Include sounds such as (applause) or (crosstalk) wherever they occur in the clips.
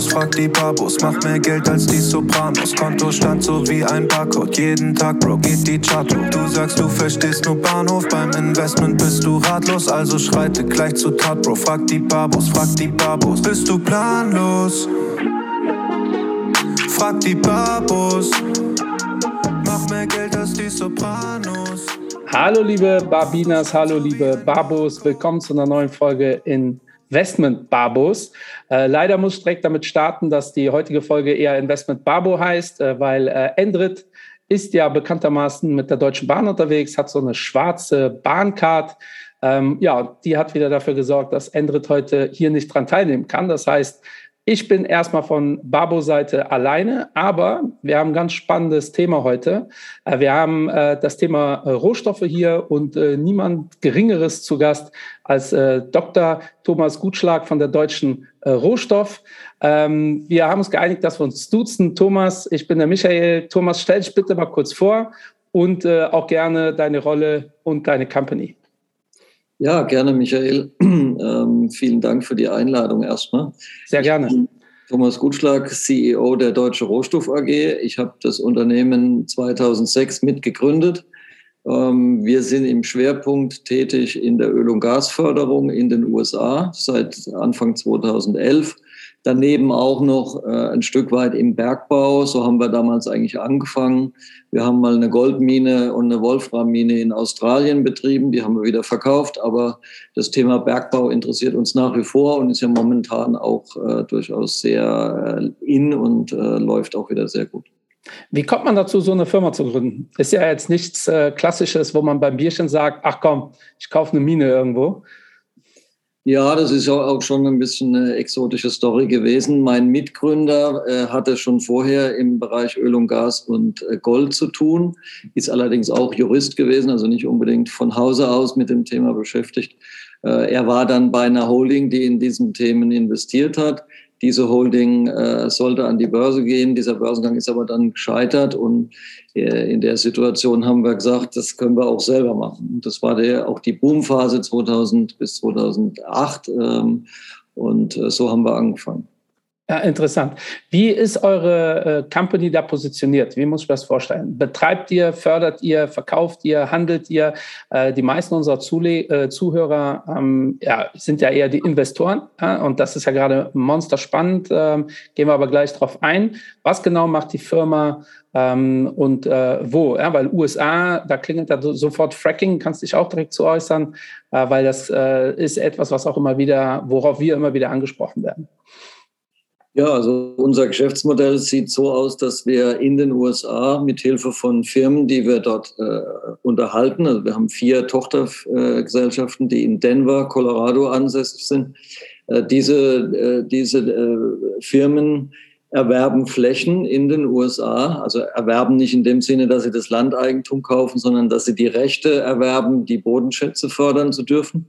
Babos, frag die Babos, mach mehr Geld als die Sopranos. Konto stand so wie ein Barcode, jeden Tag, Bro, geht die Chart hoch. Du sagst, du verstehst nur Bahnhof, beim Investment bist du ratlos, also schreite gleich zu Tat, Bro. Frag die Babos, frag die Babos, bist du planlos? Frag die Babos, mach mehr Geld als die Sopranos. Hallo liebe Barbinas, hallo liebe Babos, willkommen zu einer neuen Folge Investment Babos. Äh, leider muss ich direkt damit starten, dass die heutige Folge eher Investment Babo heißt, äh, weil äh, Endrit ist ja bekanntermaßen mit der Deutschen Bahn unterwegs, hat so eine schwarze Bahncard. Ähm, ja, die hat wieder dafür gesorgt, dass Endrit heute hier nicht dran teilnehmen kann. Das heißt, ich bin erstmal von Babo-Seite alleine, aber wir haben ein ganz spannendes Thema heute. Äh, wir haben äh, das Thema äh, Rohstoffe hier und niemand Geringeres zu Gast als Dr. Thomas Gutschlag von der Deutschen Rohstoff. Ähm, wir haben uns geeinigt, dass wir uns duzen. Thomas, ich bin der Michael. Thomas, stell dich bitte mal kurz vor und auch gerne deine Rolle und deine Company. Ja, gerne, Michael. (clears throat) Ähm, vielen Dank für die Einladung erstmal. Sehr gerne. Thomas Gutschlag, CEO der Deutsche Rohstoff AG. Ich habe das Unternehmen 2006 mitgegründet. Ähm, wir sind im Schwerpunkt tätig in der Öl- und Gasförderung in den USA seit Anfang 2011 Daneben auch noch äh, ein Stück weit im Bergbau. So haben wir damals eigentlich angefangen. Wir haben mal eine Goldmine und eine Wolframmine in Australien betrieben. Die haben wir wieder verkauft. Aber das Thema Bergbau interessiert uns nach wie vor und ist ja momentan auch äh, durchaus sehr äh, in und äh, läuft auch wieder sehr gut. Wie kommt man dazu, so eine Firma zu gründen? Ist ja jetzt nichts äh, Klassisches, wo man beim Bierchen sagt, ach komm, ich kaufe eine Mine irgendwo, ja, das ist auch schon ein bisschen eine exotische Story gewesen. Mein Mitgründer äh, hatte schon vorher im Bereich Öl und Gas und äh, Gold zu tun, ist allerdings auch Jurist gewesen, also nicht unbedingt von Hause aus mit dem Thema beschäftigt. Äh, er war dann bei einer Holding, die in diesen Themen investiert hat. Diese Holding äh, sollte an die Börse gehen. Dieser Börsengang ist aber dann gescheitert und äh, in der Situation haben wir gesagt, das können wir auch selber machen. Und das war der, auch die Boomphase 2000 bis 2008 ähm, und äh, so haben wir angefangen. Ja, interessant. Wie ist eure äh, Company da positioniert? Wie muss ich das vorstellen? Betreibt ihr, fördert ihr, verkauft ihr, handelt ihr? Äh, die meisten unserer Zule äh, Zuhörer ähm, ja, sind ja eher die Investoren und das ist ja gerade monster spannend. Ähm, gehen wir aber gleich drauf ein. Was genau macht die Firma ähm, und äh, wo? Ja, weil USA, da klingelt da sofort Fracking, kannst dich auch direkt zu äußern, äh, weil das äh, ist etwas, was auch immer wieder, worauf wir immer wieder angesprochen werden. Ja, also unser Geschäftsmodell sieht so aus, dass wir in den USA mit Hilfe von Firmen, die wir dort äh, unterhalten, also wir haben vier Tochtergesellschaften, die in Denver, Colorado ansässig sind, äh, diese, äh, diese äh, Firmen erwerben Flächen in den USA, also erwerben nicht in dem Sinne, dass sie das Landeigentum kaufen, sondern dass sie die Rechte erwerben, die Bodenschätze fördern zu dürfen.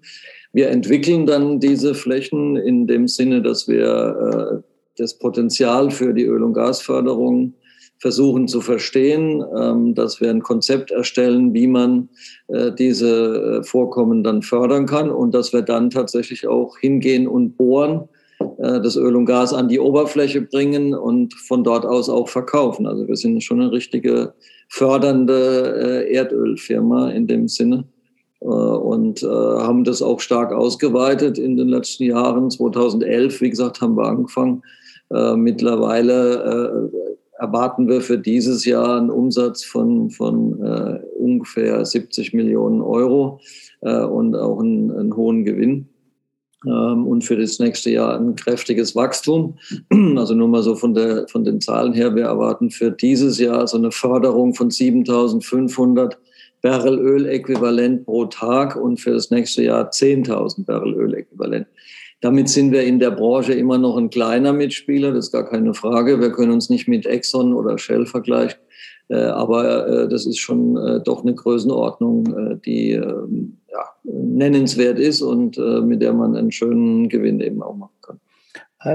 Wir entwickeln dann diese Flächen in dem Sinne, dass wir äh, das Potenzial für die Öl- und Gasförderung versuchen zu verstehen, ähm, dass wir ein Konzept erstellen, wie man äh, diese äh, Vorkommen dann fördern kann und dass wir dann tatsächlich auch hingehen und bohren, äh, das Öl und Gas an die Oberfläche bringen und von dort aus auch verkaufen. Also wir sind schon eine richtige fördernde Erdölfirma in dem Sinne und haben das auch stark ausgeweitet in den letzten Jahren. 2011, wie gesagt, haben wir angefangen äh, mittlerweile äh, erwarten wir für dieses Jahr einen Umsatz von, von äh, ungefähr 70 Millionen Euro äh, und auch einen, einen hohen Gewinn. Ähm, und für das nächste Jahr ein kräftiges Wachstum. (clears throat) Also nur mal so von, der, von den Zahlen her, wir erwarten für dieses Jahr so eine Förderung von 7500 Barrel Öl-Äquivalent pro Tag und für das nächste Jahr 10.000 Barrel Öl-Äquivalent. Damit sind wir in der Branche immer noch ein kleiner Mitspieler, das ist gar keine Frage. Wir können uns nicht mit Exxon oder Shell vergleichen, äh, aber äh, das ist schon äh, doch eine Größenordnung, die ähm, ja, nennenswert ist und mit der man einen schönen Gewinn eben auch machen kann.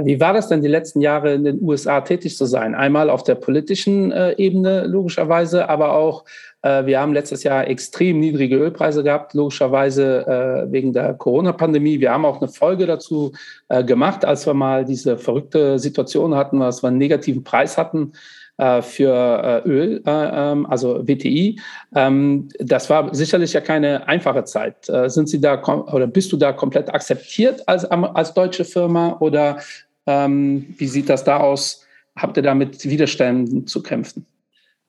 Wie war das denn die letzten Jahre in den USA tätig zu sein? Einmal auf der politischen Ebene logischerweise, aber auch wir haben letztes Jahr extrem niedrige Ölpreise gehabt, logischerweise äh, wegen der Corona-Pandemie. Wir haben auch eine Folge dazu äh, gemacht, als wir mal diese verrückte Situation hatten, dass wir einen negativen Preis hatten für Öl, ähm, also WTI. Ähm, das war sicherlich ja keine einfache Zeit. Sind Sie da oder bist du da komplett akzeptiert als, als deutsche Firma oder ähm, wie sieht das da aus? Habt ihr da mit Widerständen zu kämpfen?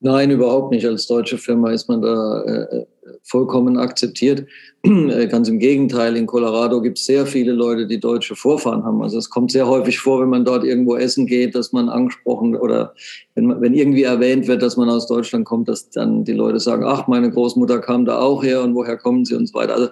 Nein, überhaupt nicht. Als deutsche Firma ist man da äh, vollkommen akzeptiert. (clears throat) Äh, ganz im Gegenteil, in Colorado gibt es sehr viele Leute, die deutsche Vorfahren haben. Also es kommt sehr häufig vor, wenn man dort irgendwo essen geht, dass man angesprochen oder wenn, wenn irgendwie erwähnt wird, dass man aus Deutschland kommt, dass dann die Leute sagen, ach, meine Großmutter kam da auch her und woher kommen sie und so weiter. Also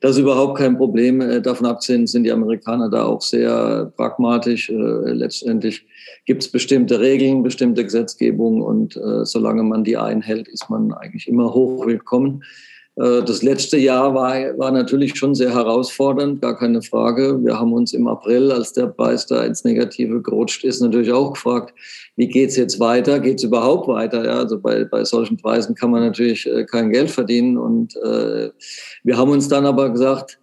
das ist überhaupt kein Problem. Äh, davon abgesehen sind die Amerikaner da auch sehr pragmatisch. Äh, letztendlich gibt es bestimmte Regeln, bestimmte Gesetzgebung und solange man die einhält, ist man eigentlich immer hoch willkommen. Äh, das letzte Jahr war, war natürlich schon sehr herausfordernd, gar keine Frage. Wir haben uns im April, als der Preis da ins Negative gerutscht ist, natürlich auch gefragt, wie geht es jetzt weiter? Geht es überhaupt weiter? Ja, also bei, bei solchen Preisen kann man natürlich äh, kein Geld verdienen. Und äh, wir haben uns dann aber gesagt,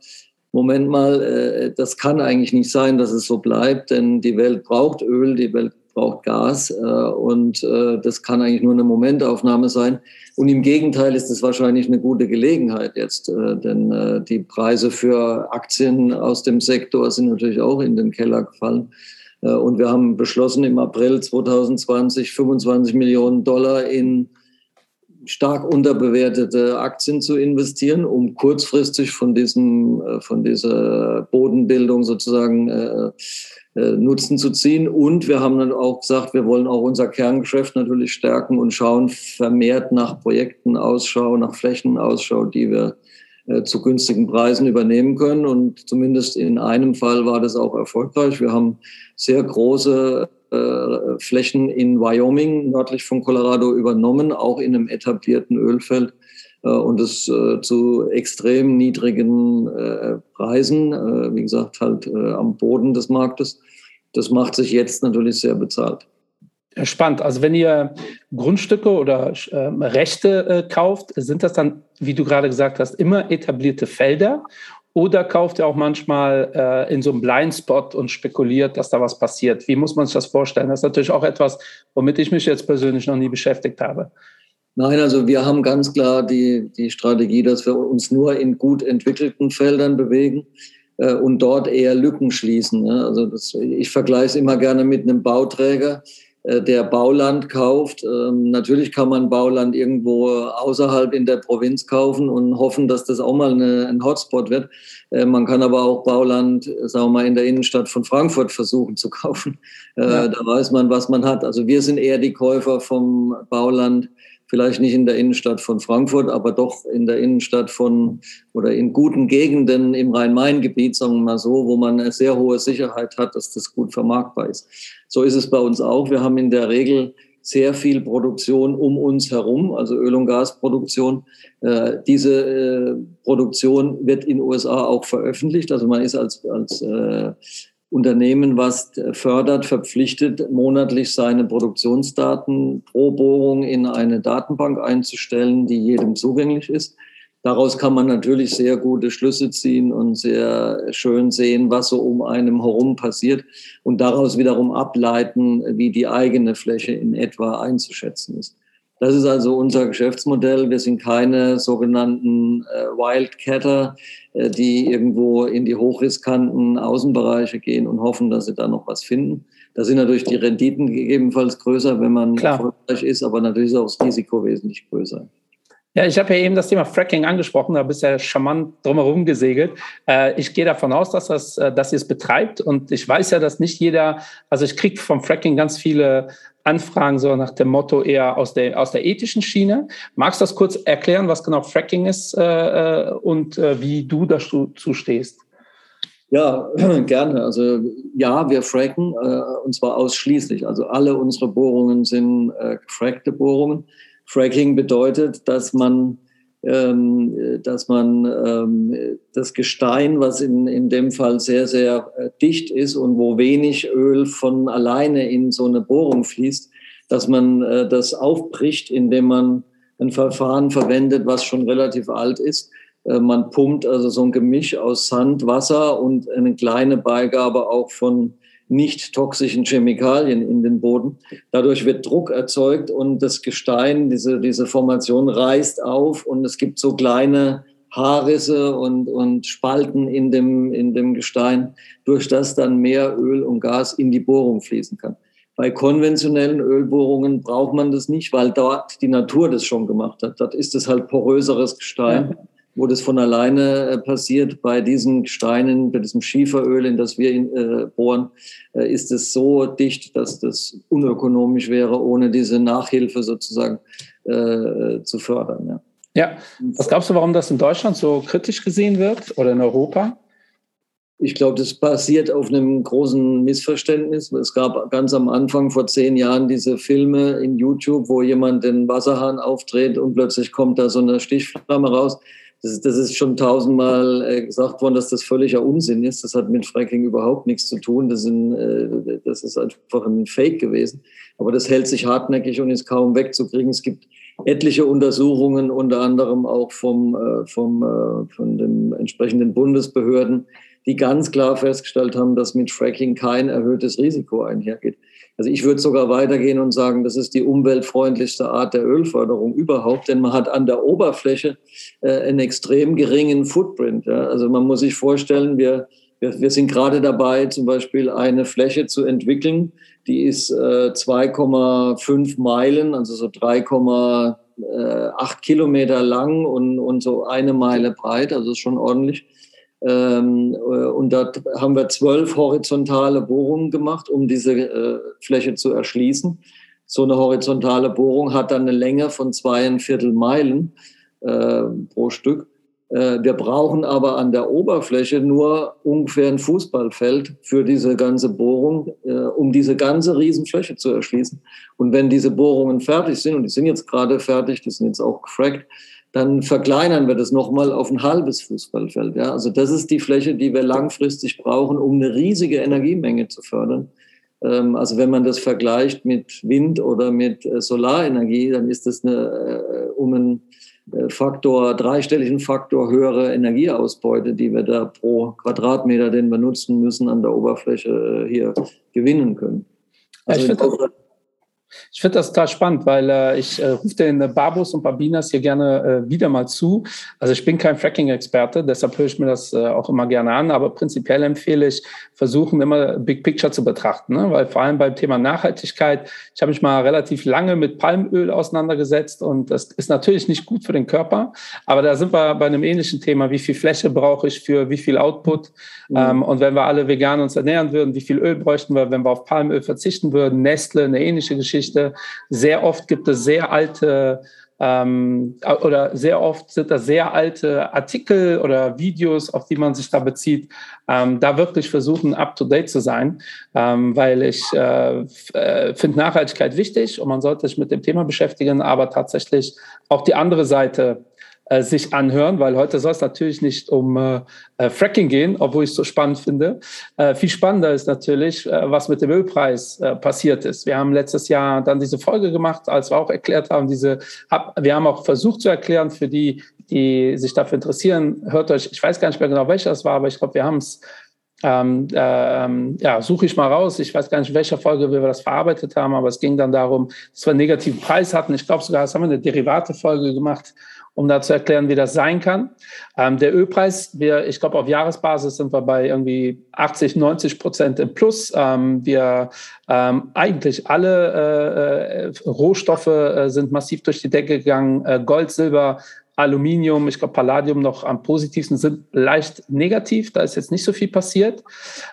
Moment mal, äh, das kann eigentlich nicht sein, dass es so bleibt, denn die Welt braucht Öl, die Welt braucht Gas äh, und äh, das kann eigentlich nur eine Momentaufnahme sein. Und im Gegenteil ist es wahrscheinlich eine gute Gelegenheit jetzt, äh, denn äh, die Preise für Aktien aus dem Sektor sind natürlich auch in den Keller gefallen. Äh, und wir haben beschlossen, im April 2020 25 Millionen Dollar in stark unterbewertete Aktien zu investieren, um kurzfristig von diesem, äh, von dieser Bodenbildung sozusagen äh, Nutzen zu ziehen. Und wir haben dann auch gesagt, wir wollen auch unser Kerngeschäft natürlich stärken und schauen vermehrt nach Projekten Ausschau, nach Flächen Ausschau, die wir äh, zu günstigen Preisen übernehmen können. Und zumindest in einem Fall war das auch erfolgreich. Wir haben sehr große äh, Flächen in Wyoming, nördlich von Colorado, übernommen, auch in einem etablierten Ölfeld und das zu extrem niedrigen Preisen, wie gesagt, halt am Boden des Marktes das macht sich jetzt natürlich sehr bezahlt. Spannend. Also wenn ihr Grundstücke oder äh, Rechte äh, kauft, sind das dann, wie du gerade gesagt hast, immer etablierte Felder? Oder kauft ihr auch manchmal äh, in so einem Blindspot und spekuliert, dass da was passiert? Wie muss man sich das vorstellen? Das ist natürlich auch etwas, womit ich mich jetzt persönlich noch nie beschäftigt habe. Nein, also wir haben ganz klar die, die Strategie, dass wir uns nur in gut entwickelten Feldern bewegen äh, und dort eher Lücken schließen. Ne? Also das, ich vergleiche es immer gerne mit einem Bauträger, äh, der Bauland kauft. Ähm, natürlich kann man Bauland irgendwo außerhalb in der Provinz kaufen und hoffen, dass das auch mal eine, ein Hotspot wird. Äh, man kann aber auch Bauland, sagen wir mal, in der Innenstadt von Frankfurt versuchen zu (laughs) kaufen. Äh, ja. Da weiß man, was man hat. Also wir sind eher die Käufer vom Bauland vielleicht nicht in der Innenstadt von Frankfurt, aber doch in der Innenstadt von oder in guten Gegenden im Rhein-Main-Gebiet, sagen wir mal so, wo man eine sehr hohe Sicherheit hat, dass das gut vermarktbar ist. So ist es bei uns auch. Wir haben in der Regel sehr viel Produktion um uns herum, also Öl- und Gasproduktion. Äh, diese äh, Produktion wird in USA auch veröffentlicht. Also man ist als, als äh, Unternehmen, was fördert, verpflichtet, monatlich seine Produktionsdaten pro Bohrung in eine Datenbank einzustellen, die jedem zugänglich ist. Daraus kann man natürlich sehr gute Schlüsse ziehen und sehr schön sehen, was so um einem herum passiert und daraus wiederum ableiten, wie die eigene Fläche in etwa einzuschätzen ist. Das ist also unser Geschäftsmodell. Wir sind keine sogenannten äh, Wildcatter, äh, die irgendwo in die hochriskanten Außenbereiche gehen und hoffen, dass sie da noch was finden. Da sind natürlich die Renditen gegebenenfalls größer, wenn man Klar. erfolgreich ist, aber natürlich ist auch das Risiko wesentlich größer. Ja, ich habe ja eben das Thema Fracking angesprochen, da bist du ja charmant drumherum gesegelt. Äh, ich gehe davon aus, dass, das, äh, dass ihr es betreibt und ich weiß ja, dass nicht jeder, also ich kriege vom Fracking ganz viele Anfragen so nach dem Motto eher aus der, aus der ethischen Schiene. Magst du das kurz erklären, was genau Fracking ist äh, äh und äh, wie du dazu stehst? Ja, (clears throat) gerne. Also ja, wir fracken äh, und zwar ausschließlich. Also alle unsere Bohrungen sind äh, gefrackte Bohrungen. Fracking bedeutet, dass man ähm, dass man ähm, das Gestein, was in, in dem Fall sehr, sehr äh, dicht ist und wo wenig Öl von alleine in so eine Bohrung fließt, dass man äh, das aufbricht, indem man ein Verfahren verwendet, was schon relativ alt ist. Äh, man pumpt also so ein Gemisch aus Sand, Wasser und eine kleine Beigabe auch von nicht toxischen Chemikalien in den Boden. Dadurch wird Druck erzeugt und das Gestein, diese, diese Formation reißt auf und es gibt so kleine Haarrisse und, und Spalten in dem, in dem Gestein, durch das dann mehr Öl und Gas in die Bohrung fließen kann. Bei konventionellen Ölbohrungen braucht man das nicht, weil dort die Natur das schon gemacht hat. Dort ist es halt poröseres Gestein. Ja wo das von alleine äh, passiert. Bei diesen Steinen, bei diesem Schieferöl, in das wir äh, bohren, äh, ist es so dicht, dass das unökonomisch wäre, ohne diese Nachhilfe sozusagen äh, zu fördern. Ja. ja, was glaubst du, warum das in Deutschland so kritisch gesehen wird oder in Europa? Ich glaube, das basiert auf einem großen Missverständnis. Es gab ganz am Anfang vor zehn Jahren diese Filme in YouTube, wo jemand den Wasserhahn aufdreht und plötzlich kommt da so eine Stichflamme raus das ist, das ist schon tausendmal äh, gesagt worden, dass das völliger Unsinn ist. Das hat mit Fracking überhaupt nichts zu tun. Das, sind, äh, das ist einfach ein Fake gewesen. Aber das hält sich hartnäckig und ist kaum wegzukriegen. Es gibt etliche Untersuchungen, unter anderem auch vom, äh, vom, von den entsprechenden Bundesbehörden, die ganz klar festgestellt haben, dass mit Fracking kein erhöhtes Risiko einhergeht. Also ich würde sogar weitergehen und sagen, das ist die umweltfreundlichste Art der Ölförderung überhaupt, denn man hat an der Oberfläche äh, einen extrem geringen Footprint. Ja? Also man muss sich vorstellen, wir, wir, wir sind gerade dabei, zum Beispiel eine Fläche zu entwickeln, die ist äh, 2,5 Meilen, also so 3,8 Kilometer lang und, und so eine Meile breit, also ist schon ordentlich. Ähm, äh, und dort haben wir zwölf horizontale Bohrungen gemacht, um diese äh, Fläche zu erschließen. So eine horizontale Bohrung hat dann eine Länge von zweieinviertel Meilen äh, pro Stück. Wir brauchen aber an der Oberfläche nur ungefähr ein Fußballfeld für diese ganze Bohrung, um diese ganze Riesenfläche zu erschließen. Und wenn diese Bohrungen fertig sind, und die sind jetzt gerade fertig, die sind jetzt auch gefrackt, dann verkleinern wir das nochmal auf ein halbes Fußballfeld. Ja? Also das ist die Fläche, die wir langfristig brauchen, um eine riesige Energiemenge zu fördern. Ähm, also wenn man das vergleicht mit Wind oder mit äh, Solarenergie, dann ist das eine, äh, um einen äh, Faktor, dreistelligen Faktor höhere Energieausbeute, die wir da pro Quadratmeter, den wir nutzen müssen, an der Oberfläche hier gewinnen können. Also ich ich finde das total spannend, weil äh, ich äh, rufe den äh, Babus und Babinas hier gerne äh, wieder mal zu. Also ich bin kein Fracking-Experte, deshalb höre ich mir das äh, auch immer gerne an, aber prinzipiell empfehle ich, versuchen immer Big Picture zu betrachten, ne? weil vor allem beim Thema Nachhaltigkeit, ich habe mich mal relativ lange mit Palmöl auseinandergesetzt und das ist natürlich nicht gut für den Körper, aber da sind wir bei einem ähnlichen Thema, wie viel Fläche brauche ich für wie viel Output mhm. ähm, und wenn wir alle vegan uns ernähren würden, wie viel Öl bräuchten wir, wenn wir auf Palmöl verzichten würden, Nestle, eine ähnliche Geschichte. Sehr oft gibt es sehr alte ähm, oder sehr oft sind das sehr alte Artikel oder Videos, auf die man sich da bezieht, ähm, da wirklich versuchen, up-to-date zu sein, ähm, weil ich äh, äh, finde Nachhaltigkeit wichtig und man sollte sich mit dem Thema beschäftigen, aber tatsächlich auch die andere Seite äh, sich anhören, weil heute soll es natürlich nicht um äh, äh, Fracking gehen, obwohl ich es so spannend finde. Äh, viel spannender ist natürlich, äh, was mit dem Ölpreis äh, passiert ist. Wir haben letztes Jahr dann diese Folge gemacht, als wir auch erklärt haben, diese, hab, wir haben auch versucht zu erklären für die, die sich dafür interessieren, hört euch, ich weiß gar nicht mehr genau, welcher es war, aber ich glaube, wir haben es ähm, ähm, ja, suche ich mal raus. Ich weiß gar nicht, in welcher Folge wir das verarbeitet haben, aber es ging dann darum, dass wir einen negativen Preis hatten. Ich glaube sogar, das haben wir eine Derivate-Folge gemacht, um da zu erklären, wie das sein kann. Ähm, der Ölpreis, wir, ich glaube, auf Jahresbasis sind wir bei irgendwie 80, 90 Prozent im Plus. Ähm, wir ähm, eigentlich alle äh, Rohstoffe äh, sind massiv durch die Decke gegangen. Äh, Gold, Silber, Aluminium, ich glaube Palladium noch am positivsten sind leicht negativ. Da ist jetzt nicht so viel passiert.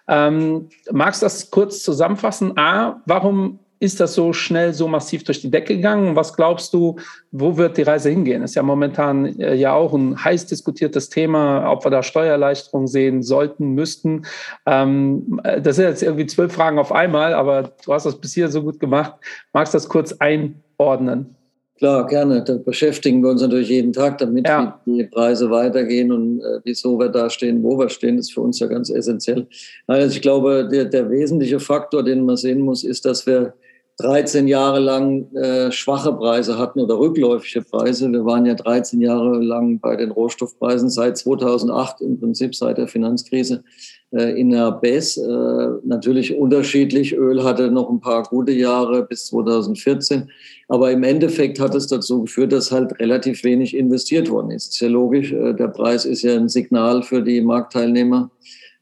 Ähm, magst du das kurz zusammenfassen? A, warum ist das so schnell, so massiv durch die Decke gegangen? Was glaubst du, wo wird die Reise hingehen? Ist ja momentan äh, ja auch ein heiß diskutiertes Thema, ob wir da Steuererleichterungen sehen sollten, müssten. Ähm, äh, das sind jetzt irgendwie zwölf Fragen auf einmal, aber du hast das bis hier so gut gemacht. Magst du das kurz einordnen? Klar, gerne. Da beschäftigen wir uns natürlich jeden Tag damit, ja. wie die Preise weitergehen und äh, wieso wir da stehen, wo wir stehen. Ist für uns ja ganz essentiell. Also ich glaube, der, der wesentliche Faktor, den man sehen muss, ist, dass wir 13 Jahre lang äh, schwache Preise hatten oder rückläufige Preise. Wir waren ja 13 Jahre lang bei den Rohstoffpreisen seit 2008 im Prinzip seit der Finanzkrise äh, in der BES. Äh, natürlich unterschiedlich. Öl hatte noch ein paar gute Jahre bis 2014. Aber im Endeffekt hat es dazu geführt, dass halt relativ wenig investiert worden ist. Ist ja logisch. Äh, der Preis ist ja ein Signal für die Marktteilnehmer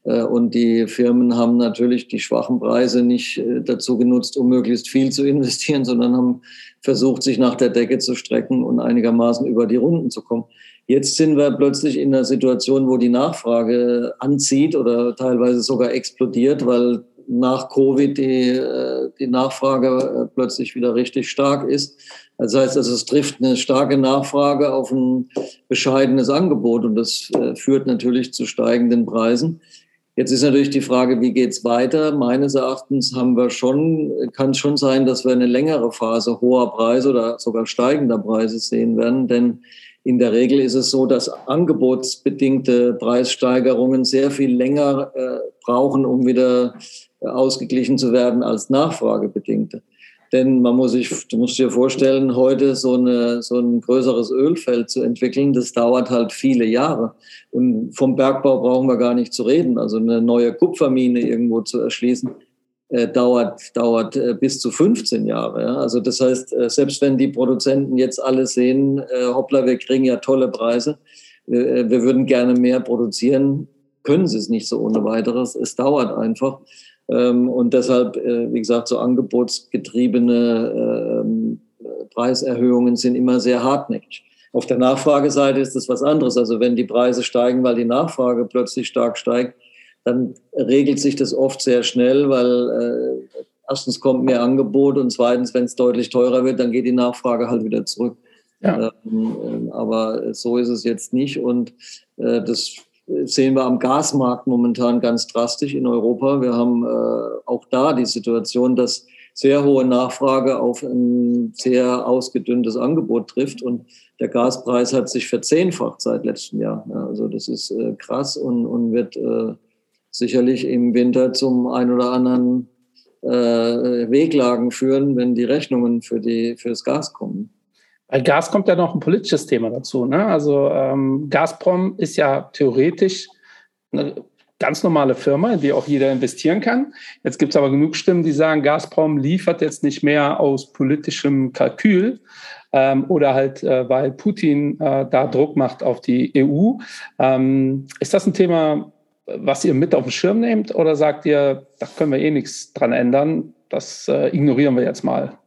und die Firmen haben natürlich die schwachen Preise nicht äh, dazu genutzt, um möglichst viel zu investieren, sondern haben versucht, sich nach der Decke zu strecken und einigermaßen über die Runden zu kommen. Jetzt sind wir plötzlich in einer Situation, wo die Nachfrage anzieht oder teilweise sogar explodiert, weil nach Covid die, äh, die Nachfrage plötzlich wieder richtig stark ist. Das heißt, also es trifft eine starke Nachfrage auf ein bescheidenes Angebot und das führt natürlich zu steigenden Preisen. Jetzt ist natürlich die Frage, wie geht's weiter? Meines Erachtens haben wir schon, kann es schon sein, dass wir eine längere Phase hoher Preise oder sogar steigender Preise sehen werden, denn in der Regel ist es so, dass angebotsbedingte Preissteigerungen sehr viel länger äh, brauchen, um wieder ausgeglichen zu werden als nachfragebedingte. Denn man muss sich, du musst dir vorstellen, heute so, eine, so ein größeres Ölfeld zu entwickeln, das dauert halt viele Jahre. Und vom Bergbau brauchen wir gar nicht zu reden. Also eine neue Kupfermine irgendwo zu erschließen, äh, dauert, dauert äh, bis zu 15 Jahre. Ja? Also das heißt, äh, selbst wenn die Produzenten jetzt alle sehen, äh, hoppla, wir kriegen ja tolle Preise, äh, wir würden gerne mehr produzieren, können sie es nicht so ohne weiteres. Es dauert einfach. Ähm, und deshalb, äh, wie gesagt, so angebotsgetriebene ähm, Preiserhöhungen sind immer sehr hartnäckig. Auf der Nachfrageseite ist das was anderes. Also wenn die Preise steigen, weil die Nachfrage plötzlich stark steigt, dann regelt sich das oft sehr schnell, weil äh, erstens kommt mehr Angebot und zweitens, wenn es deutlich teurer wird, dann geht die Nachfrage halt wieder zurück. Ja. Ähm, aber so ist es jetzt nicht und äh, das sehen wir am Gasmarkt momentan ganz drastisch in Europa. Wir haben äh, auch da die Situation, dass sehr hohe Nachfrage auf ein sehr ausgedünntes Angebot trifft und der Gaspreis hat sich verzehnfacht seit letztem Jahr. Ja, also das ist äh, krass und, und wird äh, sicherlich im Winter zum ein oder anderen äh, Weglagen führen, wenn die Rechnungen für, die, für das Gas kommen. Bei Gas kommt ja noch ein politisches Thema dazu. Ne? Also ähm, Gazprom ist ja theoretisch eine ganz normale Firma, in die auch jeder investieren kann. Jetzt gibt es aber genug Stimmen, die sagen, Gazprom liefert jetzt nicht mehr aus politischem Kalkül ähm, oder halt, äh, weil Putin äh, da Druck macht auf die EU. Ähm, ist das ein Thema, was ihr mit auf den Schirm nehmt oder sagt ihr, da können wir eh nichts dran ändern, das äh, ignorieren wir jetzt mal?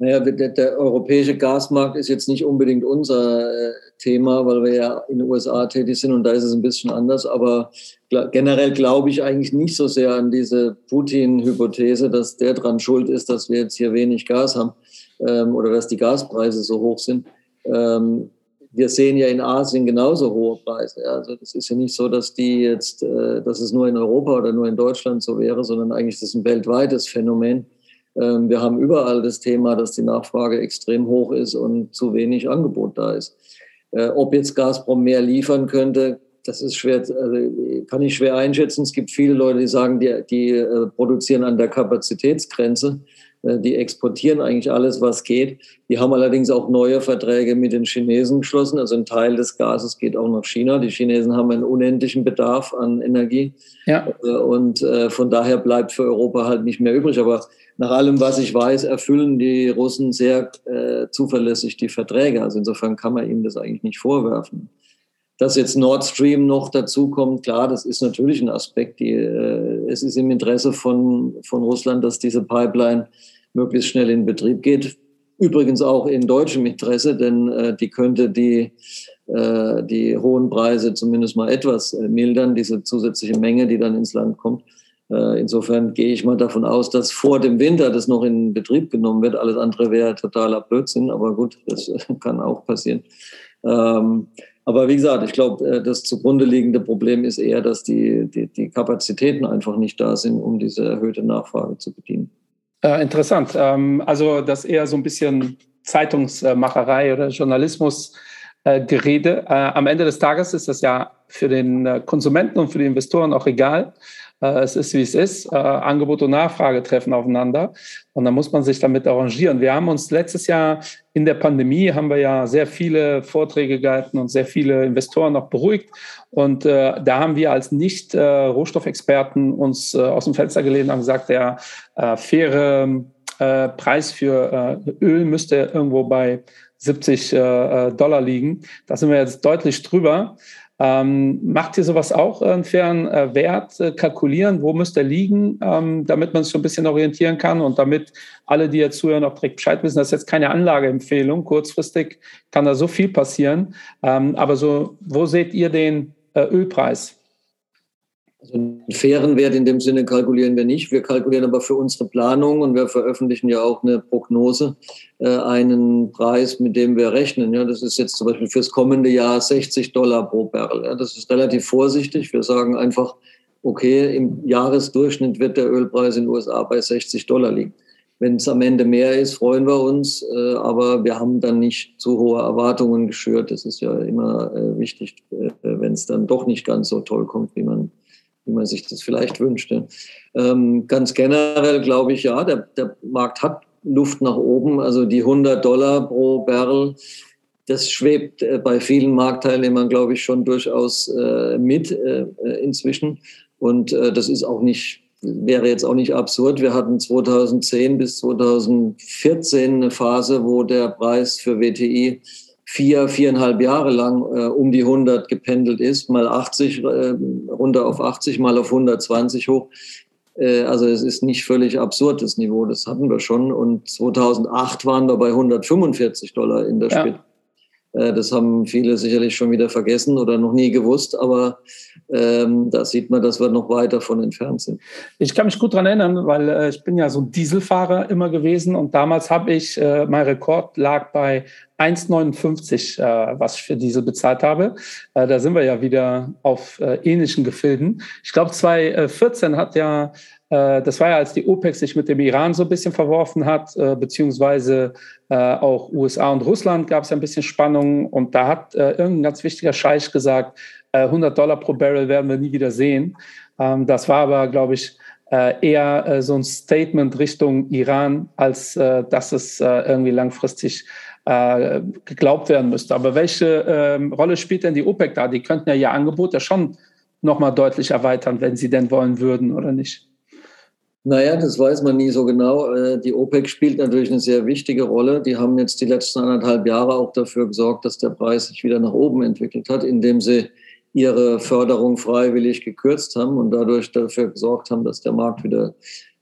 Naja, der, der, europäische Gasmarkt ist jetzt nicht unbedingt unser äh, Thema, weil wir ja in den USA tätig sind und da ist es ein bisschen anders. Aber generell glaube ich eigentlich nicht so sehr an diese Putin-Hypothese, dass der dran schuld ist, dass wir jetzt hier wenig Gas haben ähm, oder dass die Gaspreise so hoch sind. Ähm, wir sehen ja in Asien genauso hohe Preise. Also das ist ja nicht so, dass die jetzt, äh, dass es nur in Europa oder nur in Deutschland so wäre, sondern eigentlich ist es ein weltweites Phänomen. Ähm, wir haben überall das Thema, dass die Nachfrage extrem hoch ist und zu wenig Angebot da ist. Äh, ob jetzt Gazprom mehr liefern könnte, das ist schwer, also kann ich schwer einschätzen. Es gibt viele Leute, die sagen, die, die äh, produzieren an der Kapazitätsgrenze. Äh, die exportieren eigentlich alles, was geht. Die haben allerdings auch neue Verträge mit den Chinesen geschlossen. Also ein Teil des Gases geht auch nach China. Die Chinesen haben einen unendlichen Bedarf an Energie. Ja. Und von daher bleibt für Europa halt nicht mehr übrig. Aber nach allem, was ich weiß, erfüllen die Russen sehr äh, zuverlässig die Verträge. Also insofern kann man ihnen das eigentlich nicht vorwerfen. Dass jetzt Nord Stream noch dazu kommt, klar, das ist natürlich ein Aspekt. Die, äh, es ist im Interesse von, von Russland, dass diese Pipeline möglichst schnell in Betrieb geht. Übrigens auch in deutschem Interesse, denn äh, die könnte die, äh, die hohen Preise zumindest mal etwas äh, mildern, diese zusätzliche Menge, die dann ins Land kommt. Äh, insofern gehe ich mal davon aus, dass vor dem Winter das noch in Betrieb genommen wird. Alles andere wäre totaler Blödsinn, aber gut, das kann auch passieren. Ähm, aber wie gesagt, ich glaube, äh, das zugrunde liegende Problem ist eher, dass die, die, die Kapazitäten einfach nicht da sind, um diese erhöhte Nachfrage zu bedienen. Äh, interessant. Ähm, also das eher so ein bisschen Zeitungsmacherei oder Journalismusgerede. Äh, am Ende des Tages ist das ja für den Konsumenten und für die Investoren auch egal. Äh, es ist, wie es ist. Äh, Angebot und Nachfrage treffen aufeinander. Und da muss man sich damit arrangieren. Wir haben uns letztes Jahr in der Pandemie, haben wir ja sehr viele Vorträge gehalten und sehr viele Investoren noch beruhigt. Und äh, da haben wir als Nicht-Rohstoffexperten uns äh, aus dem Fenster gelehnt und gesagt, der äh, faire äh, Preis für Öl müsste irgendwo bei 70 Dollar liegen. Da sind wir jetzt deutlich drüber. Ähm, macht ihr sowas auch, einen fairen äh, Wert äh, kalkulieren? Wo müsste er liegen, ähm, damit man sich so ein bisschen orientieren kann und damit alle, die jetzt zuhören, auch direkt Bescheid wissen? Das ist jetzt keine Anlageempfehlung. Kurzfristig kann da so viel passieren. Ähm, aber so, wo seht ihr den äh, Ölpreis? Also einen fairen Wert in dem Sinne kalkulieren wir nicht. Wir kalkulieren aber für unsere Planung und wir veröffentlichen ja auch eine Prognose, äh, einen Preis, mit dem wir rechnen. Ja, das ist jetzt zum Beispiel fürs kommende Jahr 60 Dollar pro Barrel. Ja, das ist relativ vorsichtig. Wir sagen einfach, okay, im Jahresdurchschnitt wird der Ölpreis in den USA bei 60 Dollar liegen. Wenn es am Ende mehr ist, freuen wir uns, äh, aber wir haben dann nicht zu hohe Erwartungen geschürt. Das ist ja immer äh, wichtig, äh, wenn es dann doch nicht ganz so toll kommt, wie man wie man sich das vielleicht wünschte. Ähm, ganz generell glaube ich, ja, der, der Markt hat Luft nach oben. Also die 100 Dollar pro Barrel, das schwebt äh, bei vielen Marktteilnehmern, glaube ich, schon durchaus äh, mit äh, inzwischen. Und äh, das ist auch nicht, wäre jetzt auch nicht absurd. Wir hatten 2010 bis 2014 eine Phase, wo der Preis für WTI vier, viereinhalb Jahre lang äh, um die 100 gependelt ist, mal 80, äh, runter auf 80, mal auf 120 hoch. Äh, also es ist nicht völlig absurd, das Niveau, das hatten wir schon. Und 2008 waren wir bei 145 Dollar in der Spitze. Äh, das haben viele sicherlich schon wieder vergessen oder noch nie gewusst, aber ähm, da sieht man, dass wir noch weit davon entfernt sind. Ich kann mich gut daran erinnern, weil äh, ich bin ja so ein Dieselfahrer immer gewesen und damals habe ich, äh, mein Rekord lag bei 1,59, äh, was ich für Diesel bezahlt habe. Äh, da sind wir ja wieder auf äh, ähnlichen Gefilden. Ich glaube, 2014 hat ja das war ja, als die OPEC sich mit dem Iran so ein bisschen verworfen hat, äh, beziehungsweise äh, auch USA und Russland gab es ja ein bisschen Spannung. Und da hat irgendein ganz wichtiger Scheich gesagt, 100 Dollar pro Barrel werden wir nie wieder sehen. Ähm, das war aber, glaube ich, eher so ein Statement Richtung Iran, als dass es irgendwie langfristig geglaubt werden müsste. Aber welche ähm, Rolle spielt denn die OPEC da? Die könnten ja ihr Angebot ja schon nochmal deutlich erweitern, wenn sie denn wollen würden, oder nicht? Naja, das weiß man nie so genau. Äh, die OPEC spielt natürlich eine sehr wichtige Rolle. Die haben jetzt die letzten anderthalb Jahre auch dafür gesorgt, dass der Preis sich wieder nach oben entwickelt hat, indem sie ihre Förderung freiwillig gekürzt haben und dadurch dafür gesorgt haben, dass der Markt wieder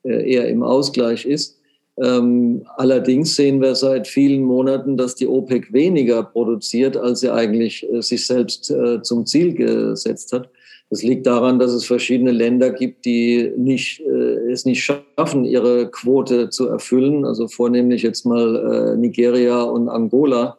äh, eher im Ausgleich ist. Ähm, allerdings sehen wir seit vielen Monaten, dass die OPEC weniger produziert, als sie eigentlich äh, sich selbst zum Ziel gesetzt hat. Das liegt daran, dass es verschiedene Länder gibt, die nicht, äh, es nicht schaffen, ihre Quote zu erfüllen. Also vornehmlich jetzt mal äh, Nigeria und Angola.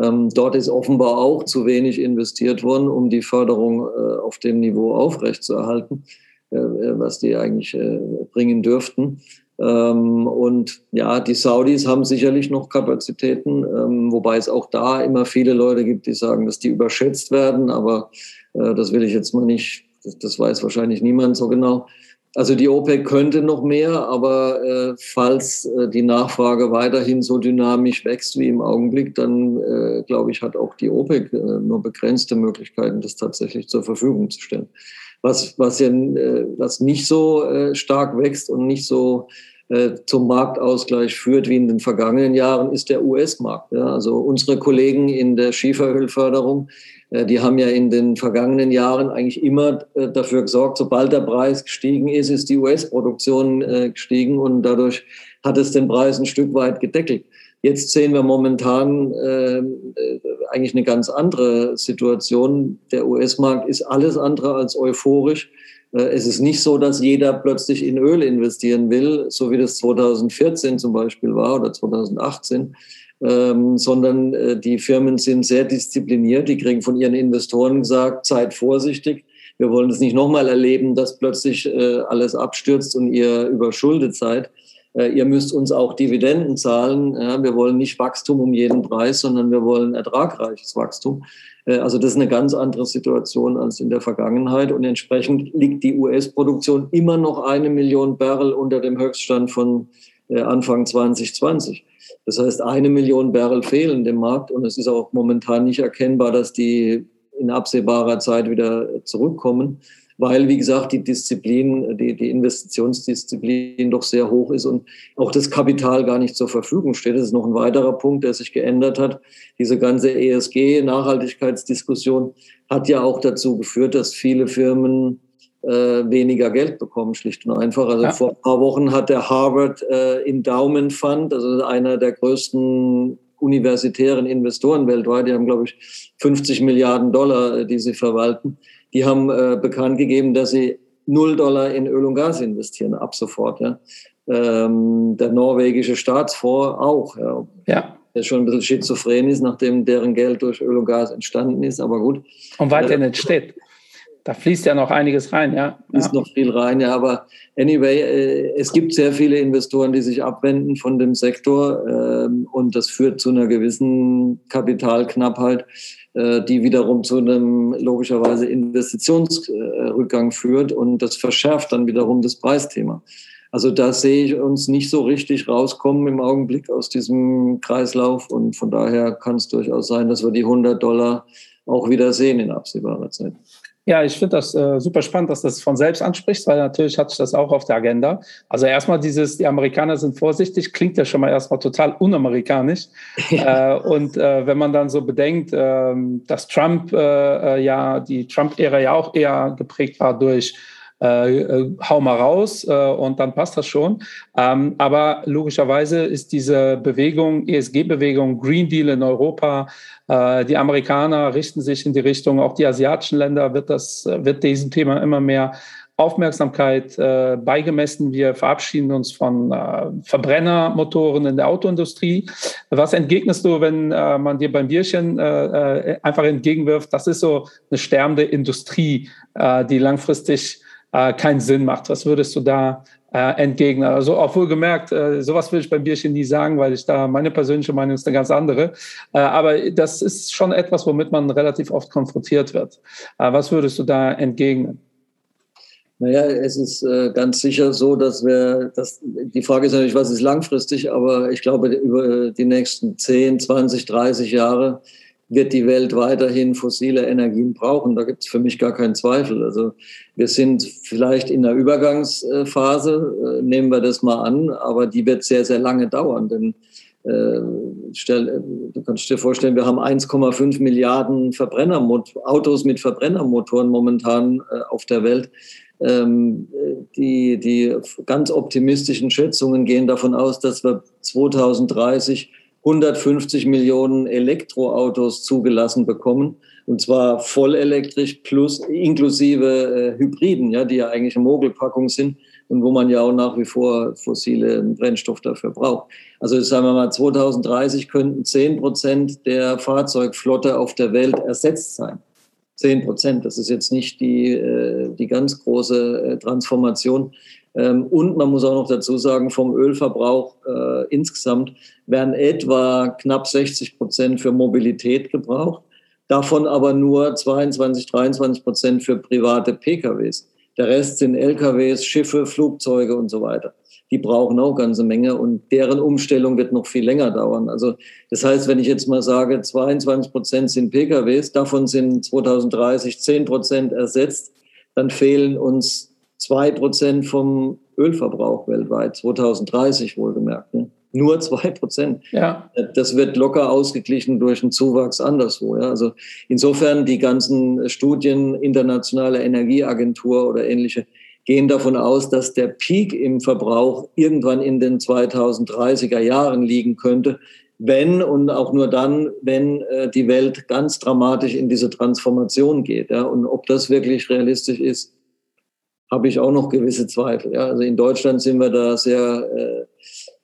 Ähm, dort ist offenbar auch zu wenig investiert worden, um die Förderung äh, auf dem Niveau aufrechtzuerhalten, äh, was die eigentlich äh, bringen dürften. Ähm, und ja, die Saudis haben sicherlich noch Kapazitäten, ähm, wobei es auch da immer viele Leute gibt, die sagen, dass die überschätzt werden. Aber äh, das will ich jetzt mal nicht, das, weiß wahrscheinlich niemand so genau. Also die OPEC könnte noch mehr, aber äh, falls äh, die Nachfrage weiterhin so dynamisch wächst wie im Augenblick, dann glaube ich, hat auch die OPEC nur begrenzte Möglichkeiten, das tatsächlich zur Verfügung zu stellen. Was, was, ja, äh, was nicht so äh, stark wächst und nicht so zum Marktausgleich führt wie in den vergangenen Jahren, ist der US-Markt. Ja, also unsere Kollegen in der Schieferölförderung, äh, die haben ja in den vergangenen Jahren eigentlich immer äh, dafür gesorgt, sobald der Preis gestiegen ist, ist die US-Produktion äh, gestiegen und dadurch hat es den Preis ein Stück weit gedeckelt. Jetzt sehen wir momentan äh, eigentlich eine ganz andere Situation. Der US-Markt ist alles andere als euphorisch. Es ist nicht so, dass jeder plötzlich in Öl investieren will, so wie das 2014 zum Beispiel war oder 2018 ähm, sondern äh, die Firmen sind sehr diszipliniert. Die kriegen von ihren Investoren gesagt, seid vorsichtig. Wir wollen es nicht nochmal erleben, dass plötzlich äh, alles abstürzt und ihr überschuldet seid. Äh, ihr müsst uns auch Dividenden zahlen. Ja, wir wollen nicht Wachstum um jeden Preis, sondern wir wollen ertragreiches Wachstum. Äh, also das ist eine ganz andere Situation als in der Vergangenheit und entsprechend liegt die US-Produktion immer noch eine Million Barrel unter dem Höchststand von äh, Anfang 2020. Das heißt, eine Million Barrel fehlen dem Markt und es ist auch momentan nicht erkennbar, dass die in absehbarer Zeit wieder zurückkommen weil, wie gesagt, die Disziplin, die, die Investitionsdisziplin doch sehr hoch ist und auch das Kapital gar nicht zur Verfügung steht. Das ist noch ein weiterer Punkt, der sich geändert hat. Diese ganze ESG-Nachhaltigkeitsdiskussion hat ja auch dazu geführt, dass viele Firmen äh, weniger Geld bekommen, schlicht und einfach. Also ja. vor ein paar Wochen hat der Harvard äh, Endowment Fund, also einer der größten universitären Investoren weltweit, die haben, glaube ich, 50 Milliarden Dollar, äh, die sie verwalten, die haben äh, bekannt gegeben, dass sie null Dollar in Öl und Gas investieren, ab sofort. Ja. Ähm, der norwegische Staatsfonds auch. Ja. ja. Der schon ein bisschen schizophren ist, nachdem deren Geld durch Öl und Gas entstanden ist, aber gut. Und weiterhin äh, entsteht. Da fließt ja noch einiges rein, ja. Fließt ja. noch viel rein, ja. Aber anyway, äh, es gibt sehr viele Investoren, die sich abwenden von dem Sektor ähm, und das führt zu einer gewissen Kapitalknappheit. Äh, die wiederum zu einem logischerweise Investitionsrückgang führt und das verschärft dann wiederum das Preisthema. Also da sehe ich uns nicht so richtig rauskommen im Augenblick aus diesem Kreislauf und von daher kann es durchaus sein, dass wir die 100 Dollar auch wieder sehen in absehbarer Zeit. Ja, ich finde das äh, super spannend, dass du das von selbst ansprichst, weil natürlich hatte ich das auch auf der Agenda. Also erstmal dieses, die Amerikaner sind vorsichtig, klingt ja schon mal erstmal total unamerikanisch. (laughs) äh, und äh, wenn man dann so bedenkt, ähm, dass Trump äh, äh, ja, die Trump-Ära ja auch eher geprägt war durch äh, äh, hau mal raus äh, und dann passt das schon. Ähm, aber logischerweise ist diese Bewegung, ESG-Bewegung, Green Deal in Europa, äh, die Amerikaner richten sich in die Richtung, auch die asiatischen Länder wird das, wird diesem Thema immer mehr Aufmerksamkeit äh, beigemessen. Wir verabschieden uns von äh, Verbrennermotoren in der Autoindustrie. Was entgegnest du, wenn äh, man dir beim Bierchen äh, äh, einfach entgegenwirft? Das ist so eine sterbende Industrie, die langfristig äh, keinen Sinn macht. Was würdest du da äh, entgegnen? Also obwohl gemerkt, äh, sowas will ich beim Bierchen nie sagen, weil ich da meine persönliche Meinung ist eine ganz andere. Äh, aber das ist schon etwas, womit man relativ oft konfrontiert wird. Äh, was würdest du da entgegnen? Naja, es ist äh, ganz sicher so, dass wir, dass, die Frage ist natürlich, was ist langfristig, aber ich glaube, über die nächsten 10, 20, 30 Jahre wird die Welt weiterhin fossile Energien brauchen. Da gibt es für mich gar keinen Zweifel. Also wir sind vielleicht in der Übergangsphase, äh, nehmen wir das mal an, aber die wird sehr, sehr lange dauern. Denn äh, stell, du kannst dir vorstellen, wir haben 1,5 Milliarden Autos mit Verbrennermotoren momentan äh, auf der Welt. Ähm, die, die ganz optimistischen Schätzungen gehen davon aus, dass wir 2030 150 Millionen Elektroautos zugelassen bekommen. Und zwar vollelektrisch plus inklusive äh, Hybriden, ja, die ja eigentlich eine Mogelpackung sind und wo man ja auch nach wie vor fossile Brennstoff dafür braucht. Also sagen wir mal, 2030 könnten 10 Prozent der Fahrzeugflotte auf der Welt ersetzt sein. 10 Prozent, das ist jetzt nicht die, äh, die ganz große äh, Transformation. Ähm, und man muss auch noch dazu sagen, vom Ölverbrauch äh, insgesamt werden etwa knapp 60 Prozent für Mobilität gebraucht, davon aber nur 22, 23 Prozent für private PKWs. Der Rest sind LKWs, Schiffe, Flugzeuge und so weiter. Die brauchen auch ganze Menge und deren Umstellung wird noch viel länger dauern. Also das heißt, wenn ich jetzt mal sage, 22 Prozent sind PKWs, davon sind 2030 10 Prozent ersetzt, dann fehlen uns zwei Prozent vom Ölverbrauch weltweit, 2030 wohlgemerkt. Ne? Nur zwei Prozent. Ja. Das wird locker ausgeglichen durch einen Zuwachs anderswo. Ja? Also insofern die ganzen Studien, internationale Energieagentur oder ähnliche, gehen davon aus, dass der Peak im Verbrauch irgendwann in den 2030er Jahren liegen könnte, wenn und auch nur dann, wenn äh, die Welt ganz dramatisch in diese Transformation geht. Ja? Und ob das wirklich realistisch ist, habe ich auch noch gewisse Zweifel. Ja. Also in Deutschland sind wir da sehr, äh,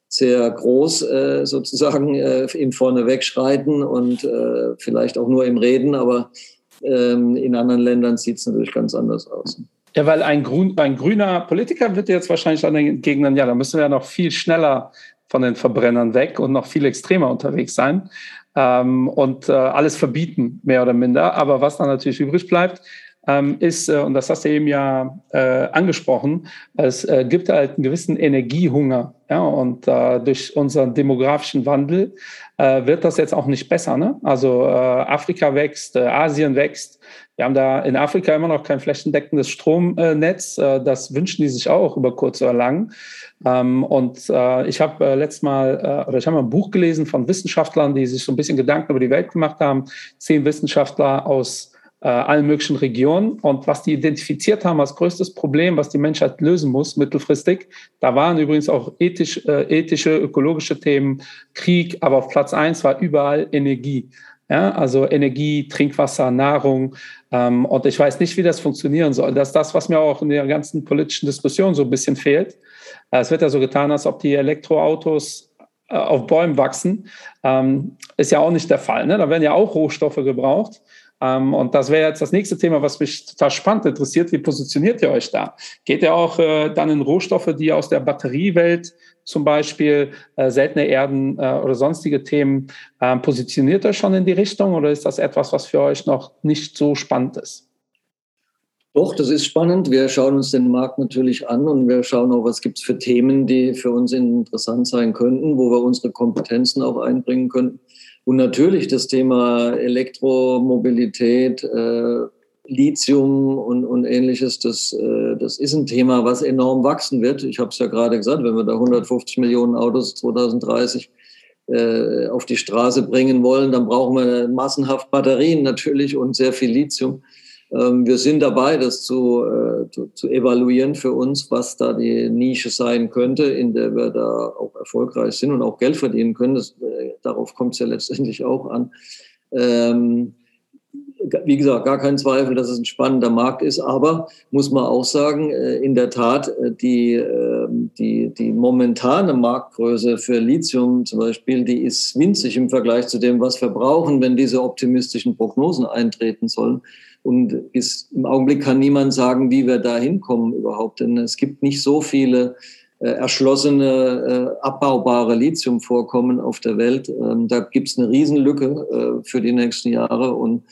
sehr groß äh, sozusagen äh, im Vornewegschreiten und vielleicht auch nur im Reden, aber ähm, in anderen Ländern sieht es natürlich ganz anders aus. Ja, weil ein, Grün, ein grüner Politiker wird jetzt wahrscheinlich dann entgegnen, ja, da müssen wir ja noch viel schneller von den Verbrennern weg und noch viel extremer unterwegs sein ähm, und äh, alles verbieten, mehr oder minder. Aber was dann natürlich übrig bleibt, ist, äh, und das hast du eben ja äh, angesprochen, es äh, gibt halt einen gewissen Energiehunger. Ja, und äh, durch unseren demografischen Wandel äh, wird das jetzt auch nicht besser. Ne? Also äh, Afrika wächst, Asien wächst. Wir haben da in Afrika immer noch kein flächendeckendes Stromnetz. das wünschen die sich auch über kurz oder lang. Ähm, und ich habe letztes Mal, oder ich habe mal ein Buch gelesen von Wissenschaftlern, die sich so ein bisschen Gedanken über die Welt gemacht haben. Zehn Wissenschaftler aus äh, allen möglichen Regionen. Und was die identifiziert haben als größtes Problem, was die Menschheit lösen muss mittelfristig, da waren übrigens auch ethisch, äh, ethische, ökologische Themen, Krieg, aber auf Platz eins war überall Energie. Ja, also Energie, Trinkwasser, Nahrung. Ähm, und ich weiß nicht, wie das funktionieren soll. Das ist das, was mir auch in der ganzen politischen Diskussion so ein bisschen fehlt. Äh, es wird ja so getan, als ob die Elektroautos äh, auf Bäumen wachsen. Ähm, ist ja auch nicht der Fall. Ne? Da werden ja auch Rohstoffe gebraucht. Ähm, und das wäre jetzt das nächste Thema, was mich total spannend interessiert. Wie positioniert ihr euch da? Geht ihr auch äh, dann in Rohstoffe, die aus der Batteriewelt zum Beispiel äh, seltene Erden äh, oder sonstige Themen, ähm, positioniert euch schon in die Richtung oder ist das etwas, was für euch noch nicht so spannend ist? Doch, das ist spannend. Wir schauen uns den Markt natürlich an und wir schauen auch, was gibt es für Themen, die für uns interessant sein könnten, wo wir unsere Kompetenzen auch einbringen könnten. Und natürlich das Thema Elektromobilität, äh, Lithium und, und ähnliches, das, äh, das ist ein Thema, was enorm wachsen wird. Ich habe es ja gerade gesagt, wenn wir da 150 Millionen Autos 2030 äh, auf die Straße bringen wollen, dann brauchen wir massenhaft Batterien natürlich und sehr viel Lithium. Ähm, wir sind dabei, das zu, äh, zu, zu, evaluieren für uns, was da die Nische sein könnte, in der wir da auch erfolgreich sind und auch Geld verdienen können. Das, äh, darauf kommt es ja letztendlich auch an. Ähm, wie gesagt, gar kein Zweifel, dass es ein spannender Markt ist, aber muss man auch sagen, äh, in der Tat, äh, die, ähm, die, die momentane Marktgröße für Lithium zum Beispiel, die ist winzig im Vergleich zu dem, was wir brauchen, wenn diese optimistischen Prognosen eintreten sollen. Und bis im Augenblick kann niemand sagen, wie wir da hinkommen überhaupt. Denn es gibt nicht so viele äh, erschlossene, abbaubare Lithiumvorkommen auf der Welt. Ähm, da gibt es eine Riesenlücke für die nächsten Jahre. Und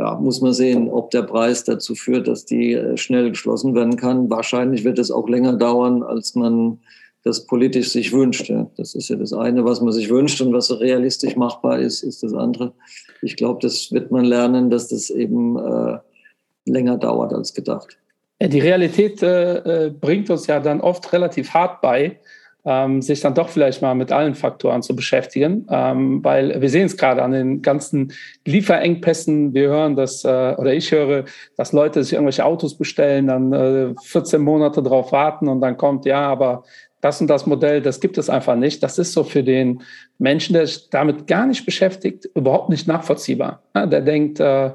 ja, muss man sehen, ob der Preis dazu führt, dass die äh, schnell geschlossen werden kann. Wahrscheinlich wird es auch länger dauern, als man das politisch sich wünscht. Ja. Das ist ja das eine, was man sich wünscht und was realistisch machbar ist, ist das andere. Ich glaube, das wird man lernen, dass das eben äh, länger dauert als gedacht. Die Realität äh, äh, bringt uns ja dann oft relativ hart bei, ähm, sich dann doch vielleicht mal mit allen Faktoren zu beschäftigen, ähm, weil wir sehen es gerade an den ganzen Lieferengpässen. Wir hören das, äh, oder ich höre, dass Leute sich irgendwelche Autos bestellen, dann äh, 14 Monate drauf warten und dann kommt, ja, aber das und das Modell, das gibt es einfach nicht. Das ist so für den Menschen, der sich damit gar nicht beschäftigt, überhaupt nicht nachvollziehbar. Ja, der denkt, äh,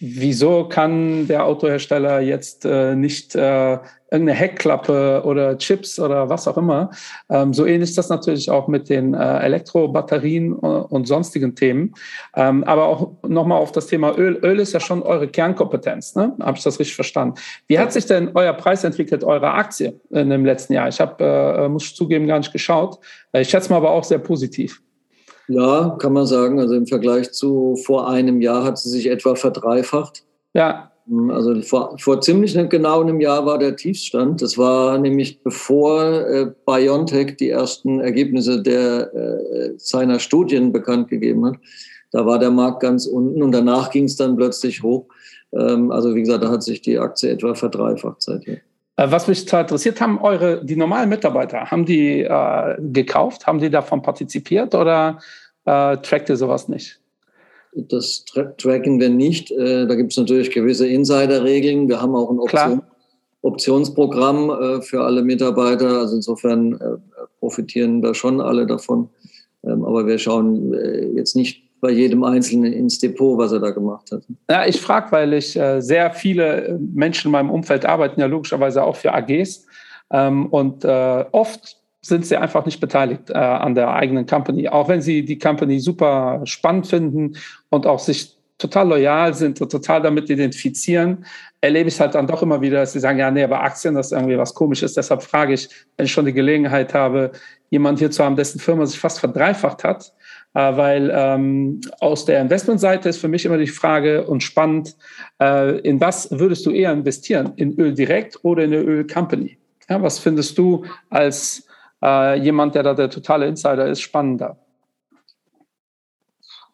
wieso kann der Autohersteller jetzt äh, nicht äh, irgendeine Heckklappe oder Chips oder was auch immer. Ähm, so ähnlich ist das natürlich auch mit den äh, Elektrobatterien äh, und sonstigen Themen. Ähm, aber auch nochmal auf das Thema Öl. Öl ist ja schon eure Kernkompetenz, ne? Habe ich das richtig verstanden? Wie hat sich denn euer Preis entwickelt, eure Aktie in dem letzten Jahr? Ich habe, äh, muss ich zugeben, gar nicht geschaut. Ich schätze mal aber auch sehr positiv. Ja, kann man sagen. Also im Vergleich zu vor einem Jahr hat sie sich etwa verdreifacht. Ja. Also vor, vor ziemlich genau einem Jahr war der Tiefstand. Das war nämlich bevor äh, BioNTech die ersten Ergebnisse der, äh, seiner Studien bekannt gegeben hat. Da war der Markt ganz unten und danach ging es dann plötzlich hoch. Ähm, also wie gesagt, da hat sich die Aktie etwa verdreifacht seitdem. Äh, was mich interessiert, haben eure, die normalen Mitarbeiter, haben die äh, gekauft, haben die davon partizipiert oder äh, trackt ihr sowas nicht? Das tra tracken wir nicht. Äh, da gibt es natürlich gewisse Insiderregeln. Wir haben auch ein Option Optionsprogramm äh, für alle Mitarbeiter. Also insofern äh, profitieren da schon alle davon. Ähm, aber wir schauen jetzt nicht bei jedem Einzelnen ins Depot, was er da gemacht hat. Ja, ich frage, weil ich sehr viele Menschen in meinem Umfeld arbeiten ja logischerweise auch für AGs. Ähm, und oft sind sie einfach nicht beteiligt äh, an der eigenen Company. Auch wenn sie die Company super spannend finden und auch sich total loyal sind und total damit identifizieren, erlebe ich halt dann doch immer wieder, dass sie sagen, ja, nee, aber Aktien, das ist irgendwie was komisches. Deshalb frage ich, wenn ich schon die Gelegenheit habe, jemand hier zu haben, dessen Firma sich fast verdreifacht hat, äh, weil ähm, aus der Investmentseite ist für mich immer die Frage und spannend, äh, in was würdest du eher investieren? In Öl direkt oder in eine Ölcompany? Ja, was findest du als äh, jemand, der da der totale Insider ist, spannender?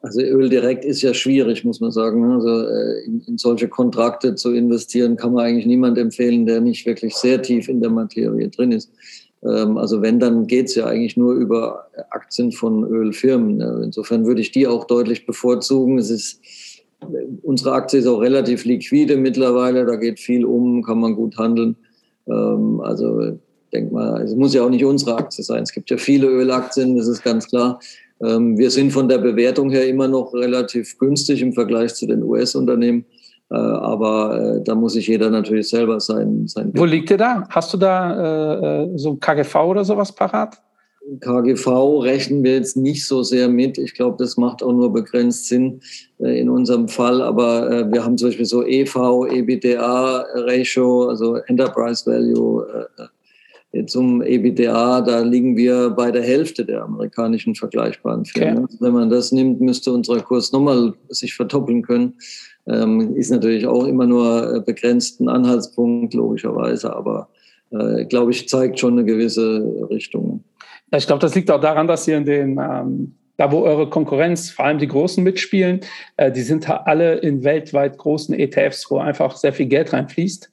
Also Öl direkt ist ja schwierig, muss man sagen. Ne? Also äh, in, in, solche Kontrakte zu investieren, kann man eigentlich niemand empfehlen, der nicht wirklich sehr tief in der Materie drin ist. Ähm, also wenn, dann geht es ja eigentlich nur über Aktien von Ölfirmen. Insofern würde ich die auch deutlich bevorzugen. Es ist, unsere Aktie ist auch relativ liquide mittlerweile, da geht viel um, kann man gut handeln. Ähm, also denk mal, es muss ja auch nicht unsere Aktie sein. Es gibt ja viele Ölaktien, das ist ganz klar. Ähm, wir sind von der Bewertung her immer noch relativ günstig im Vergleich zu den US-Unternehmen. Äh, aber äh, da muss sich jeder natürlich selber sein. sein Wo liegt ihr da? Hast du da äh, so ein KGV oder sowas parat? KGV rechnen wir jetzt nicht so sehr mit. Ich glaube, das macht auch nur begrenzt Sinn in unserem Fall. Aber wir haben zum Beispiel so EV, EBITDA-Ratio, also Enterprise Value zum EBITDA, da liegen wir bei der Hälfte der amerikanischen vergleichbaren Firmen. Okay. Wenn man das nimmt, müsste unser Kurs nochmal sich verdoppeln können. Ähm, ist natürlich auch immer nur äh, begrenzten Anhaltspunkt, logischerweise, aber äh, glaube ich, zeigt schon eine gewisse Richtung. Ja, ich glaube, das liegt auch daran, dass ihr in den ähm da wo eure Konkurrenz, vor allem die Großen mitspielen, äh, die sind alle in weltweit großen ETFs, wo einfach sehr viel Geld reinfließt.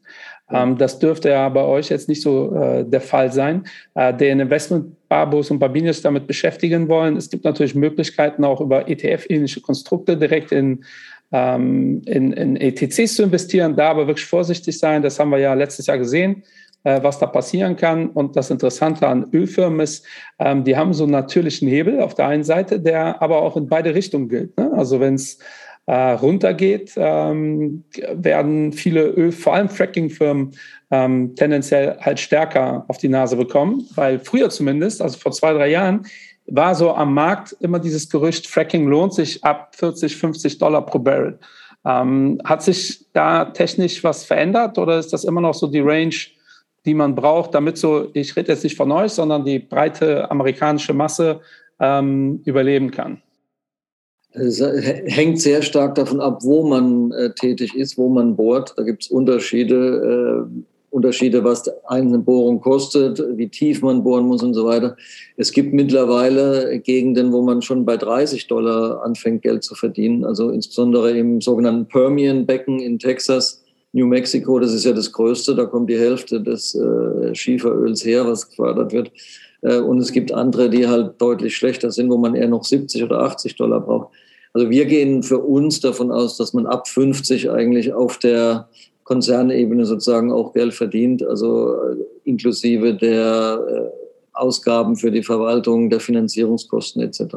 Ähm, das dürfte ja bei euch jetzt nicht so äh, der Fall sein. Äh, den Investment-Barbos und Babinius damit beschäftigen wollen. Es gibt natürlich Möglichkeiten auch über ETF-ähnliche Konstrukte direkt in, ähm, in, in ETCs zu investieren. Da aber wirklich vorsichtig sein. Das haben wir ja letztes Jahr gesehen äh, was da passieren kann. Und das Interessante an Ölfirmen ist, ähm, die haben so einen natürlichen Hebel auf der einen Seite, der aber auch in beide Richtungen gilt. Ne? Also wenn es äh, runtergeht, ähm, werden viele Öl, vor allem Fracking-Firmen, ähm, tendenziell halt stärker auf die Nase bekommen, weil früher zumindest, also vor zwei, drei Jahren, war so am Markt immer dieses Gerücht, Fracking lohnt sich ab 40, 50 Dollar pro Barrel. Ähm, hat sich da technisch was verändert oder ist das immer noch so die Range, die man braucht, damit so, ich rede jetzt nicht von euch, sondern die breite amerikanische Masse ähm, überleben kann? Es hängt sehr stark davon ab, wo man äh, tätig ist, wo man bohrt. Da gibt es Unterschiede, äh, Unterschiede, was eine Bohrung kostet, wie tief man bohren muss und so weiter. Es gibt mittlerweile Gegenden, wo man schon bei 30 Dollar anfängt, Geld zu verdienen. Also insbesondere im sogenannten Permian-Becken in Texas, New Mexico, das ist ja das Größte. Da kommt die Hälfte des äh, Schieferöls her, was gefördert wird. Äh, und es gibt andere, die halt deutlich schlechter sind, wo man eher noch 70 oder 80 Dollar braucht. Also wir gehen für uns davon aus, dass man ab 50 eigentlich auf der Konzernebene sozusagen auch Geld verdient, also äh, inklusive der äh, Ausgaben für die Verwaltung, der Finanzierungskosten etc.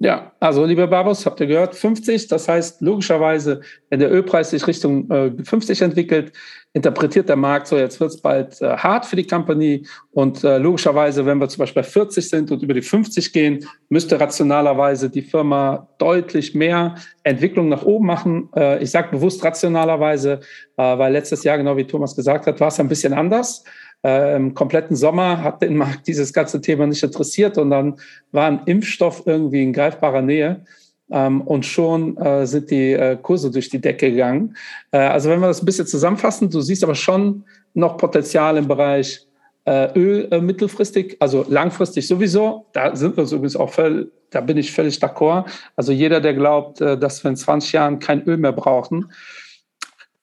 Ja, also liebe Babos, habt ihr gehört, 50, das heißt logischerweise, wenn der Ölpreis sich Richtung äh, 50 entwickelt, interpretiert der Markt so, jetzt wird es bald äh, hart für die Company und äh, logischerweise, wenn wir zum Beispiel bei 40 sind und über die 50 gehen, müsste rationalerweise die Firma deutlich mehr Entwicklung nach oben machen. Äh, ich sage bewusst rationalerweise, äh, weil letztes Jahr, genau wie Thomas gesagt hat, war es ein bisschen anders. Äh, Im kompletten Sommer hat den Markt dieses ganze Thema nicht interessiert und dann war ein Impfstoff irgendwie in greifbarer Nähe. Ähm, und schon äh, sind die äh, Kurse durch die Decke gegangen. Äh, also wenn wir das ein bisschen zusammenfassen, du siehst aber schon noch Potenzial im Bereich äh, Öl äh, mittelfristig, also langfristig sowieso. Da sind wir übrigens auch völlig, da bin ich völlig d'accord. Also jeder, der glaubt, dass wir in 20 Jahren kein Öl mehr brauchen,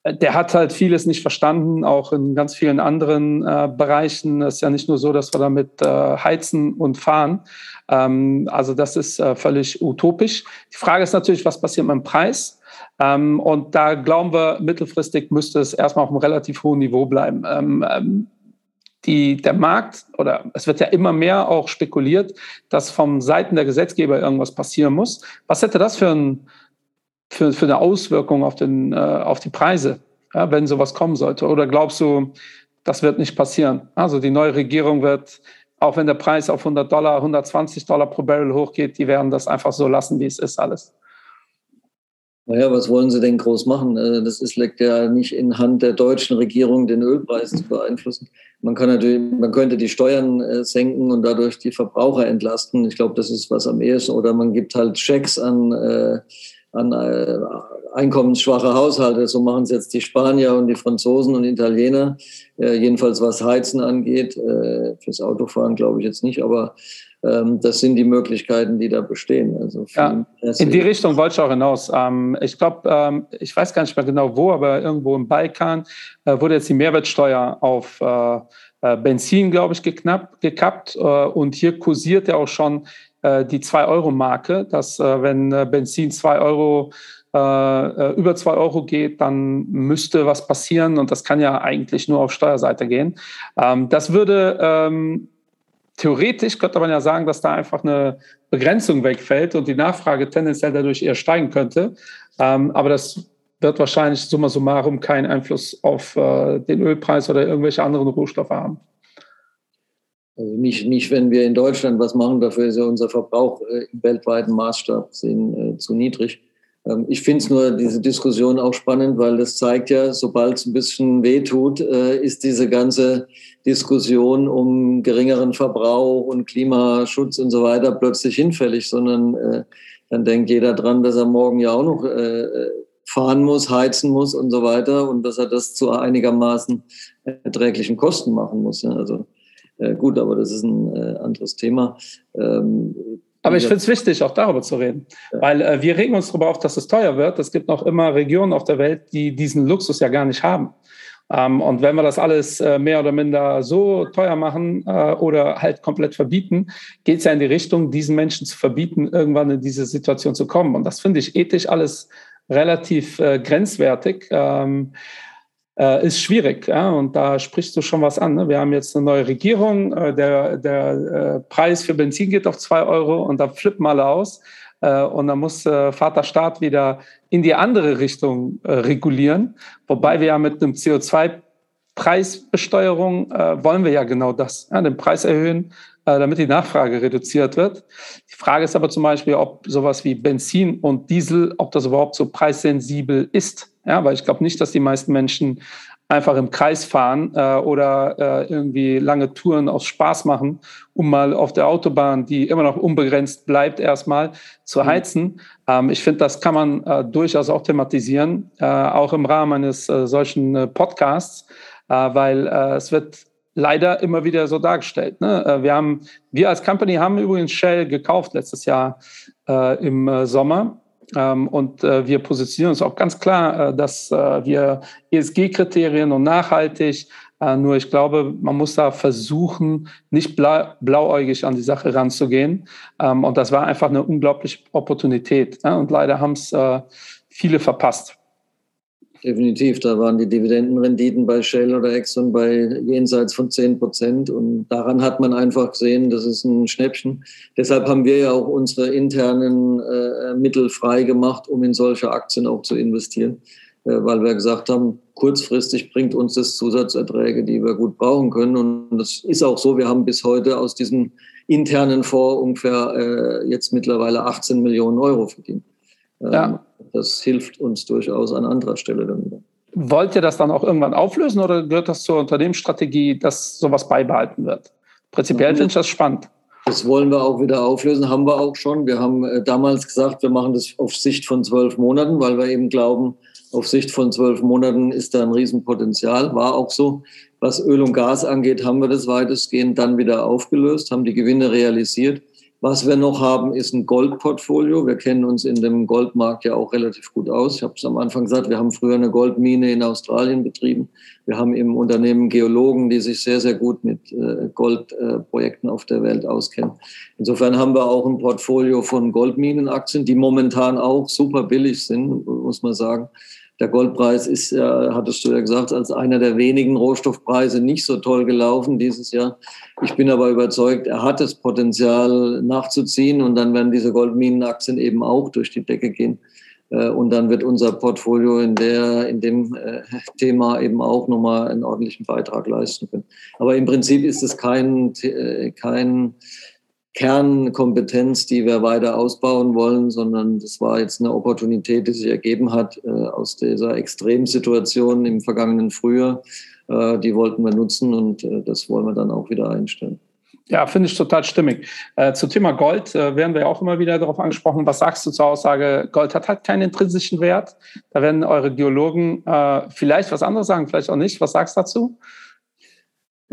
der hat halt vieles nicht verstanden, auch in ganz vielen anderen äh, Bereichen. Es ist ja nicht nur so, dass wir damit äh, heizen und fahren. Ähm, also das ist äh, völlig utopisch. Die Frage ist natürlich, was passiert mit dem Preis? Ähm, und da glauben wir, mittelfristig müsste es erstmal auf einem relativ hohen Niveau bleiben. Ähm, ähm die, der Markt oder es wird ja immer mehr auch spekuliert, dass vom Seiten der Gesetzgeber irgendwas passieren muss. Was hätte das für ein für, für eine Auswirkung auf, den, äh, auf die Preise, ja, wenn sowas kommen sollte? Oder glaubst du, das wird nicht passieren? Also die neue Regierung wird, auch wenn der Preis auf 100 Dollar, 120 Dollar pro Barrel hochgeht, die werden das einfach so lassen, wie es ist alles. Naja, was wollen Sie denn groß machen? Äh, das ist, liegt ja nicht in Hand der deutschen Regierung, den Ölpreis zu beeinflussen. Man kann natürlich, man könnte die Steuern äh, senken und dadurch die Verbraucher entlasten. Ich glaube, das ist was am ehesten. Oder man gibt halt Schecks an, äh, an einkommensschwache Haushalte. So machen es jetzt die Spanier und die Franzosen und Italiener. jedenfalls was Heizen angeht. fürs Autofahren glaube ich jetzt nicht, aber ähm, das sind die Möglichkeiten, die da bestehen. Also ja, in die Richtung wollte ich auch hinaus. Ähm, ich glaube, ähm, ich weiß gar nicht mehr genau wo, aber irgendwo im Balkan äh, wurde jetzt die Mehrwertsteuer auf äh, äh, Benzin, glaube ich, geknappt, gekappt. und hier kursiert ja auch schon die 2-Euro-Marke, dass wenn Benzin 2 Euro über 2 Euro geht, dann müsste was passieren und das kann ja eigentlich nur auf Steuerseite gehen. das würde theoretisch könnte man ja sagen, dass da einfach eine Begrenzung wegfällt und die Nachfrage tendenziell dadurch eher steigen könnte. Ähm, aber das wird wahrscheinlich summa summarum keinen Einfluss auf äh, den Ölpreis oder irgendwelche anderen Rohstoffe haben. Also nicht, nicht, wenn wir in Deutschland was machen, dafür ist ja unser Verbrauch äh, im weltweiten Maßstab sehen, äh, zu niedrig. Ähm, ich finde es nur diese Diskussion auch spannend, weil das zeigt ja, sobald es ein bisschen wehtut, äh, ist diese ganze Diskussion um geringeren Verbrauch und Klimaschutz und so weiter plötzlich hinfällig, sondern äh, dann denkt jeder dran, dass er morgen ja auch noch äh, fahren muss, heizen muss und so weiter und dass er das zu einigermaßen erträglichen Kosten machen muss. Also gut, aber das ist ein anderes Thema. Ähm, aber ich finde es wichtig, auch darüber zu reden, ja. weil äh, wir regen uns darüber auf, dass es teuer wird. Es gibt noch immer Regionen auf der Welt, die diesen Luxus ja gar nicht haben. Ähm, und wenn wir das alles äh, mehr oder minder so teuer machen äh, oder halt komplett verbieten, geht es ja in die Richtung, diesen Menschen zu verbieten, irgendwann in diese Situation zu kommen. Und das finde ich ethisch alles relativ äh, grenzwertig. Ähm, äh, ist schwierig. Ja? Und da sprichst du schon was an. Ne? Wir haben jetzt eine neue Regierung, äh, der, der äh, Preis für Benzin geht auf zwei Euro und da flippen alle aus. Äh, und dann muss äh, Vater Staat wieder in die andere Richtung äh, regulieren. Wobei wir ja mit einem CO2 Preisbesteuerung wollen wir ja genau das, ja, den Preis erhöhen, damit die Nachfrage reduziert wird. Die Frage ist aber zum Beispiel, ob sowas wie Benzin und Diesel, ob das überhaupt so preissensibel ist. Ja, weil ich glaube nicht, dass die meisten Menschen einfach im Kreis fahren äh, oder äh, irgendwie lange Touren aus Spaß machen, um mal auf der Autobahn, die immer noch unbegrenzt bleibt, erstmal zu mhm. heizen. Ähm, ich finde, das kann man äh, durchaus auch thematisieren, äh, auch im Rahmen eines äh, solchen äh, Podcasts, weil es wird leider immer wieder so dargestellt. Ne? Wir haben, wir als Company haben übrigens Shell gekauft letztes Jahr im Sommer ähm, und äh, wir positionieren uns auch ganz klar, äh, dass äh, wir ESG-Kriterien und nachhaltig, nur ich glaube, man muss da versuchen, nicht blauäugig an die Sache ranzugehen. Ähm, und das war einfach eine unglaubliche Opportunität. Und leider haben es viele verpasst. Definitiv, da waren die Dividendenrenditen bei Shell oder Exxon bei jenseits von 10 Prozent. Und daran hat man einfach gesehen, das ist ein Schnäppchen. Deshalb haben wir ja auch unsere internen äh, Mittel frei gemacht, um in solche Aktien auch zu investieren. Äh, weil wir gesagt haben, kurzfristig bringt uns das Zusatzerträge, die wir gut brauchen können. Und das ist auch so. Wir haben bis heute aus diesem internen Fonds ungefähr äh, jetzt mittlerweile 18 Millionen Euro verdient. Ja. Ähm, das hilft uns durchaus an anderer Stelle dann. Wollt ihr das dann auch irgendwann auflösen oder gehört das zur Unternehmensstrategie, dass sowas beibehalten wird? Prinzipiell finde ich das spannend. Das wollen wir auch wieder auflösen, haben wir auch schon. Wir haben äh, damals gesagt, wir machen das auf Sicht von zwölf Monaten, weil wir eben glauben, auf Sicht von zwölf Monaten ist da ein Riesenpotenzial. War auch so. Was Öl und Gas angeht, haben wir das weitestgehend dann wieder aufgelöst, haben die Gewinne realisiert. Was wir noch haben, ist ein Goldportfolio. Wir kennen uns in dem Goldmarkt ja auch relativ gut aus. Ich habe es am Anfang gesagt, wir haben früher eine Goldmine in Australien betrieben. Wir haben im Unternehmen Geologen, die sich sehr, sehr gut mit äh, Goldprojekten auf der Welt auskennen. Insofern haben wir auch ein Portfolio von Goldminenaktien, die momentan auch super billig sind, muss man sagen. Der Goldpreis ist, ja, hattest du ja gesagt, als einer der wenigen Rohstoffpreise nicht so toll gelaufen dieses Jahr. Ich bin aber überzeugt, er hat das Potenzial nachzuziehen und dann werden diese Goldminenaktien eben auch durch die Decke gehen. Äh, und dann wird unser Portfolio in, der, in dem äh, Thema eben auch nochmal einen ordentlichen Beitrag leisten können. Aber im Prinzip ist es kein, äh, kein Kernkompetenz, die wir weiter ausbauen wollen, sondern das war jetzt eine Opportunität, die sich ergeben hat äh, aus dieser Extremsituation im vergangenen Frühjahr. Äh, die wollten wir nutzen und äh, das wollen wir dann auch wieder einstellen. Ja, finde ich total stimmig. Äh, zum Thema Gold äh, werden wir auch immer wieder darauf angesprochen. Was sagst du zur Aussage, Gold hat halt keinen intrinsischen Wert? Da werden eure Geologen äh, vielleicht was anderes sagen, vielleicht auch nicht. Was sagst du dazu?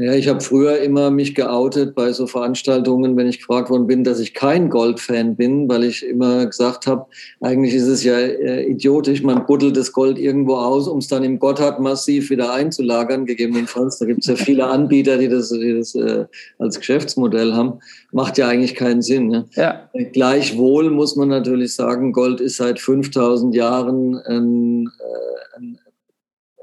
Ja, ich habe früher immer mich geoutet bei so Veranstaltungen, wenn ich gefragt worden bin, dass ich kein Goldfan bin, weil ich immer gesagt habe, eigentlich ist es ja äh, idiotisch, man buddelt das Gold irgendwo aus, um es dann im Gotthard massiv wieder einzulagern, gegebenenfalls. Da gibt es ja viele Anbieter, die das, die das äh, als Geschäftsmodell haben. Macht ja eigentlich keinen Sinn. Ne? Ja. Gleichwohl muss man natürlich sagen, Gold ist seit 5000 Jahren ein, äh, ein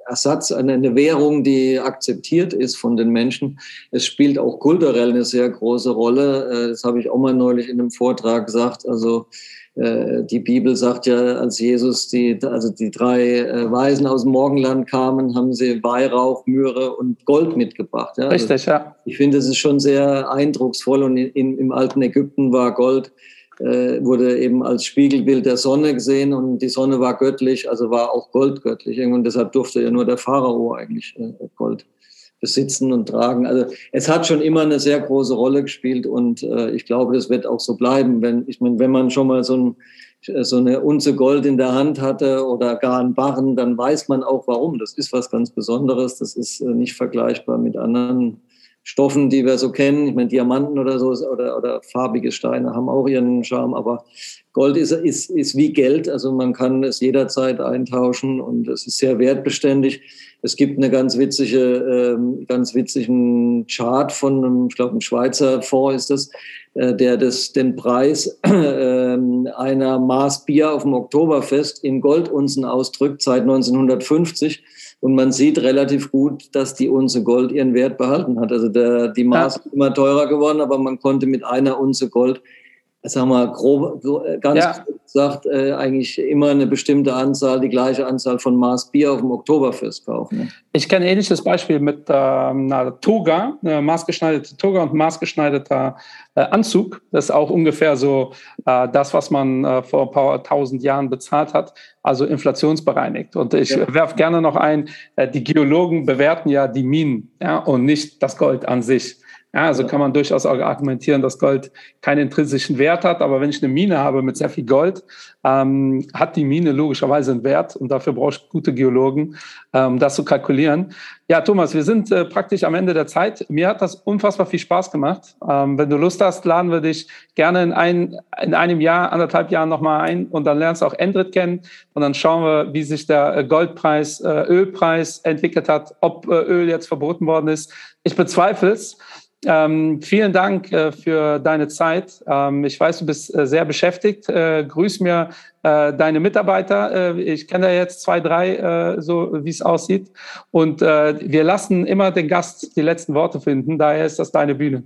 Ersatz, eine Währung, die akzeptiert ist von den Menschen. Es spielt auch kulturell eine sehr große Rolle. Äh, das habe ich auch mal neulich in einem Vortrag gesagt. Also äh, die Bibel sagt ja, als Jesus die, also die drei äh, Weisen aus dem Morgenland kamen, haben sie Weihrauch, Myrrhe und Gold mitgebracht. Ja? Richtig, also ja. Ich finde, es ist schon sehr eindrucksvoll und in, im alten Ägypten war Gold wurde eben als Spiegelbild der Sonne gesehen und die Sonne war göttlich, also war auch Gold göttlich. Und deshalb durfte ja nur der Pharao eigentlich äh, Gold besitzen und tragen. Also es hat schon immer eine sehr große Rolle gespielt und äh, ich glaube, das wird auch so bleiben. Wenn, ich meine, wenn man schon mal so, ein, so eine Unze Gold in der Hand hatte oder gar einen Barren, dann weiß man auch warum. Das ist was ganz Besonderes. Das ist äh, nicht vergleichbar mit anderen Stoffen, die wir so kennen. Ich meine, Diamanten oder so oder, oder farbige Steine haben auch ihren Charme, aber Gold ist, ist, ist wie Geld. Also man kann es jederzeit eintauschen und es ist sehr wertbeständig. Es gibt eine ganz witzige, ähm, ganz witzigen Chart von einem, ich glaube, ein Schweizer Fonds ist das, äh, der das, den Preis (clears throat) äh, einer Maß Bier auf dem Oktoberfest in Goldunzen ausdrückt seit 1950. Und man sieht relativ gut, dass die Unze Gold ihren Wert behalten hat. Also der, die Maß ist immer teurer geworden, aber man konnte mit einer Unze Gold sagen wir grob, ganz ja. gesagt, äh, eigentlich immer eine bestimmte Anzahl, die gleiche Anzahl von Maß Bier auf dem Oktoberfest kaufen. Ne? Ich kenne ein ähnliches Beispiel mit ähm, einer Toga, eine maßgeschneiderte Toga und maßgeschneiderter äh, Anzug. Das ist auch ungefähr so äh, das, was man äh, vor ein paar tausend Jahren bezahlt hat, also inflationsbereinigt. Und ich ja. werfe gerne noch ein, äh, die Geologen bewerten ja die Minen ja, und nicht das Gold an sich. Ja, also kann man durchaus auch argumentieren, dass Gold keinen intrinsischen Wert hat. Aber wenn ich eine Mine habe mit sehr viel Gold, ähm, hat die Mine logischerweise einen Wert. Und dafür brauche ich gute Geologen, ähm, das zu kalkulieren. Ja, Thomas, wir sind äh, praktisch am Ende der Zeit. Mir hat das unfassbar viel Spaß gemacht. Ähm, wenn du Lust hast, laden wir dich gerne in, ein, in einem Jahr, anderthalb Jahren nochmal ein. Und dann lernst du auch Endrit kennen. Und dann schauen wir, wie sich der äh, Goldpreis, äh, Ölpreis entwickelt hat, ob äh, Öl jetzt verboten worden ist. Ich bezweifle es. Ähm, vielen Dank äh, für deine Zeit. Ähm, ich weiß, du bist äh, sehr beschäftigt. Äh, grüß mir äh, deine Mitarbeiter. Äh, ich kenne da jetzt zwei, drei, äh, so wie es aussieht. Und wir lassen immer den Gast die letzten Worte finden. Daher ist das deine Bühne.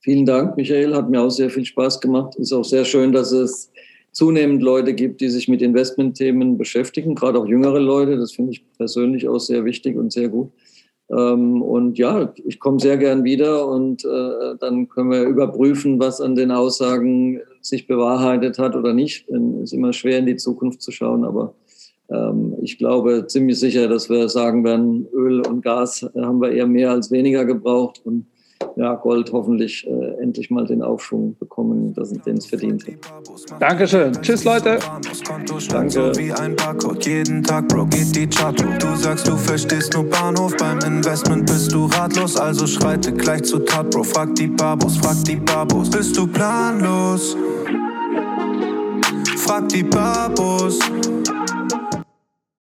Vielen Dank, Michael. Hat mir auch sehr viel Spaß gemacht. Ist auch sehr schön, dass es zunehmend Leute gibt, die sich mit Investmentthemen beschäftigen, gerade auch jüngere Leute. Das finde ich persönlich auch sehr wichtig und sehr gut. Ähm, und ja, ich komme sehr gern wieder und äh, dann können wir überprüfen, was an den Aussagen sich bewahrheitet hat oder nicht. Es ist immer schwer in die Zukunft zu schauen, aber ähm, ich glaube ziemlich sicher, dass wir sagen werden, Öl und Gas haben wir eher mehr als weniger gebraucht und ja, Gold hoffentlich äh, endlich mal den Aufschwung bekommen, dass den es verdient hat. Dankeschön. Tschüss, Leute. Danke. Wie ein Barcode. Jeden Tag, Bro, geht die Chart Du sagst, du verstehst nur Bahnhof. Beim Investment bist du ratlos, also schreite gleich zu Tat, Bro. Frag die Babos, frag die Babos. Bist du planlos? Frag die Babos.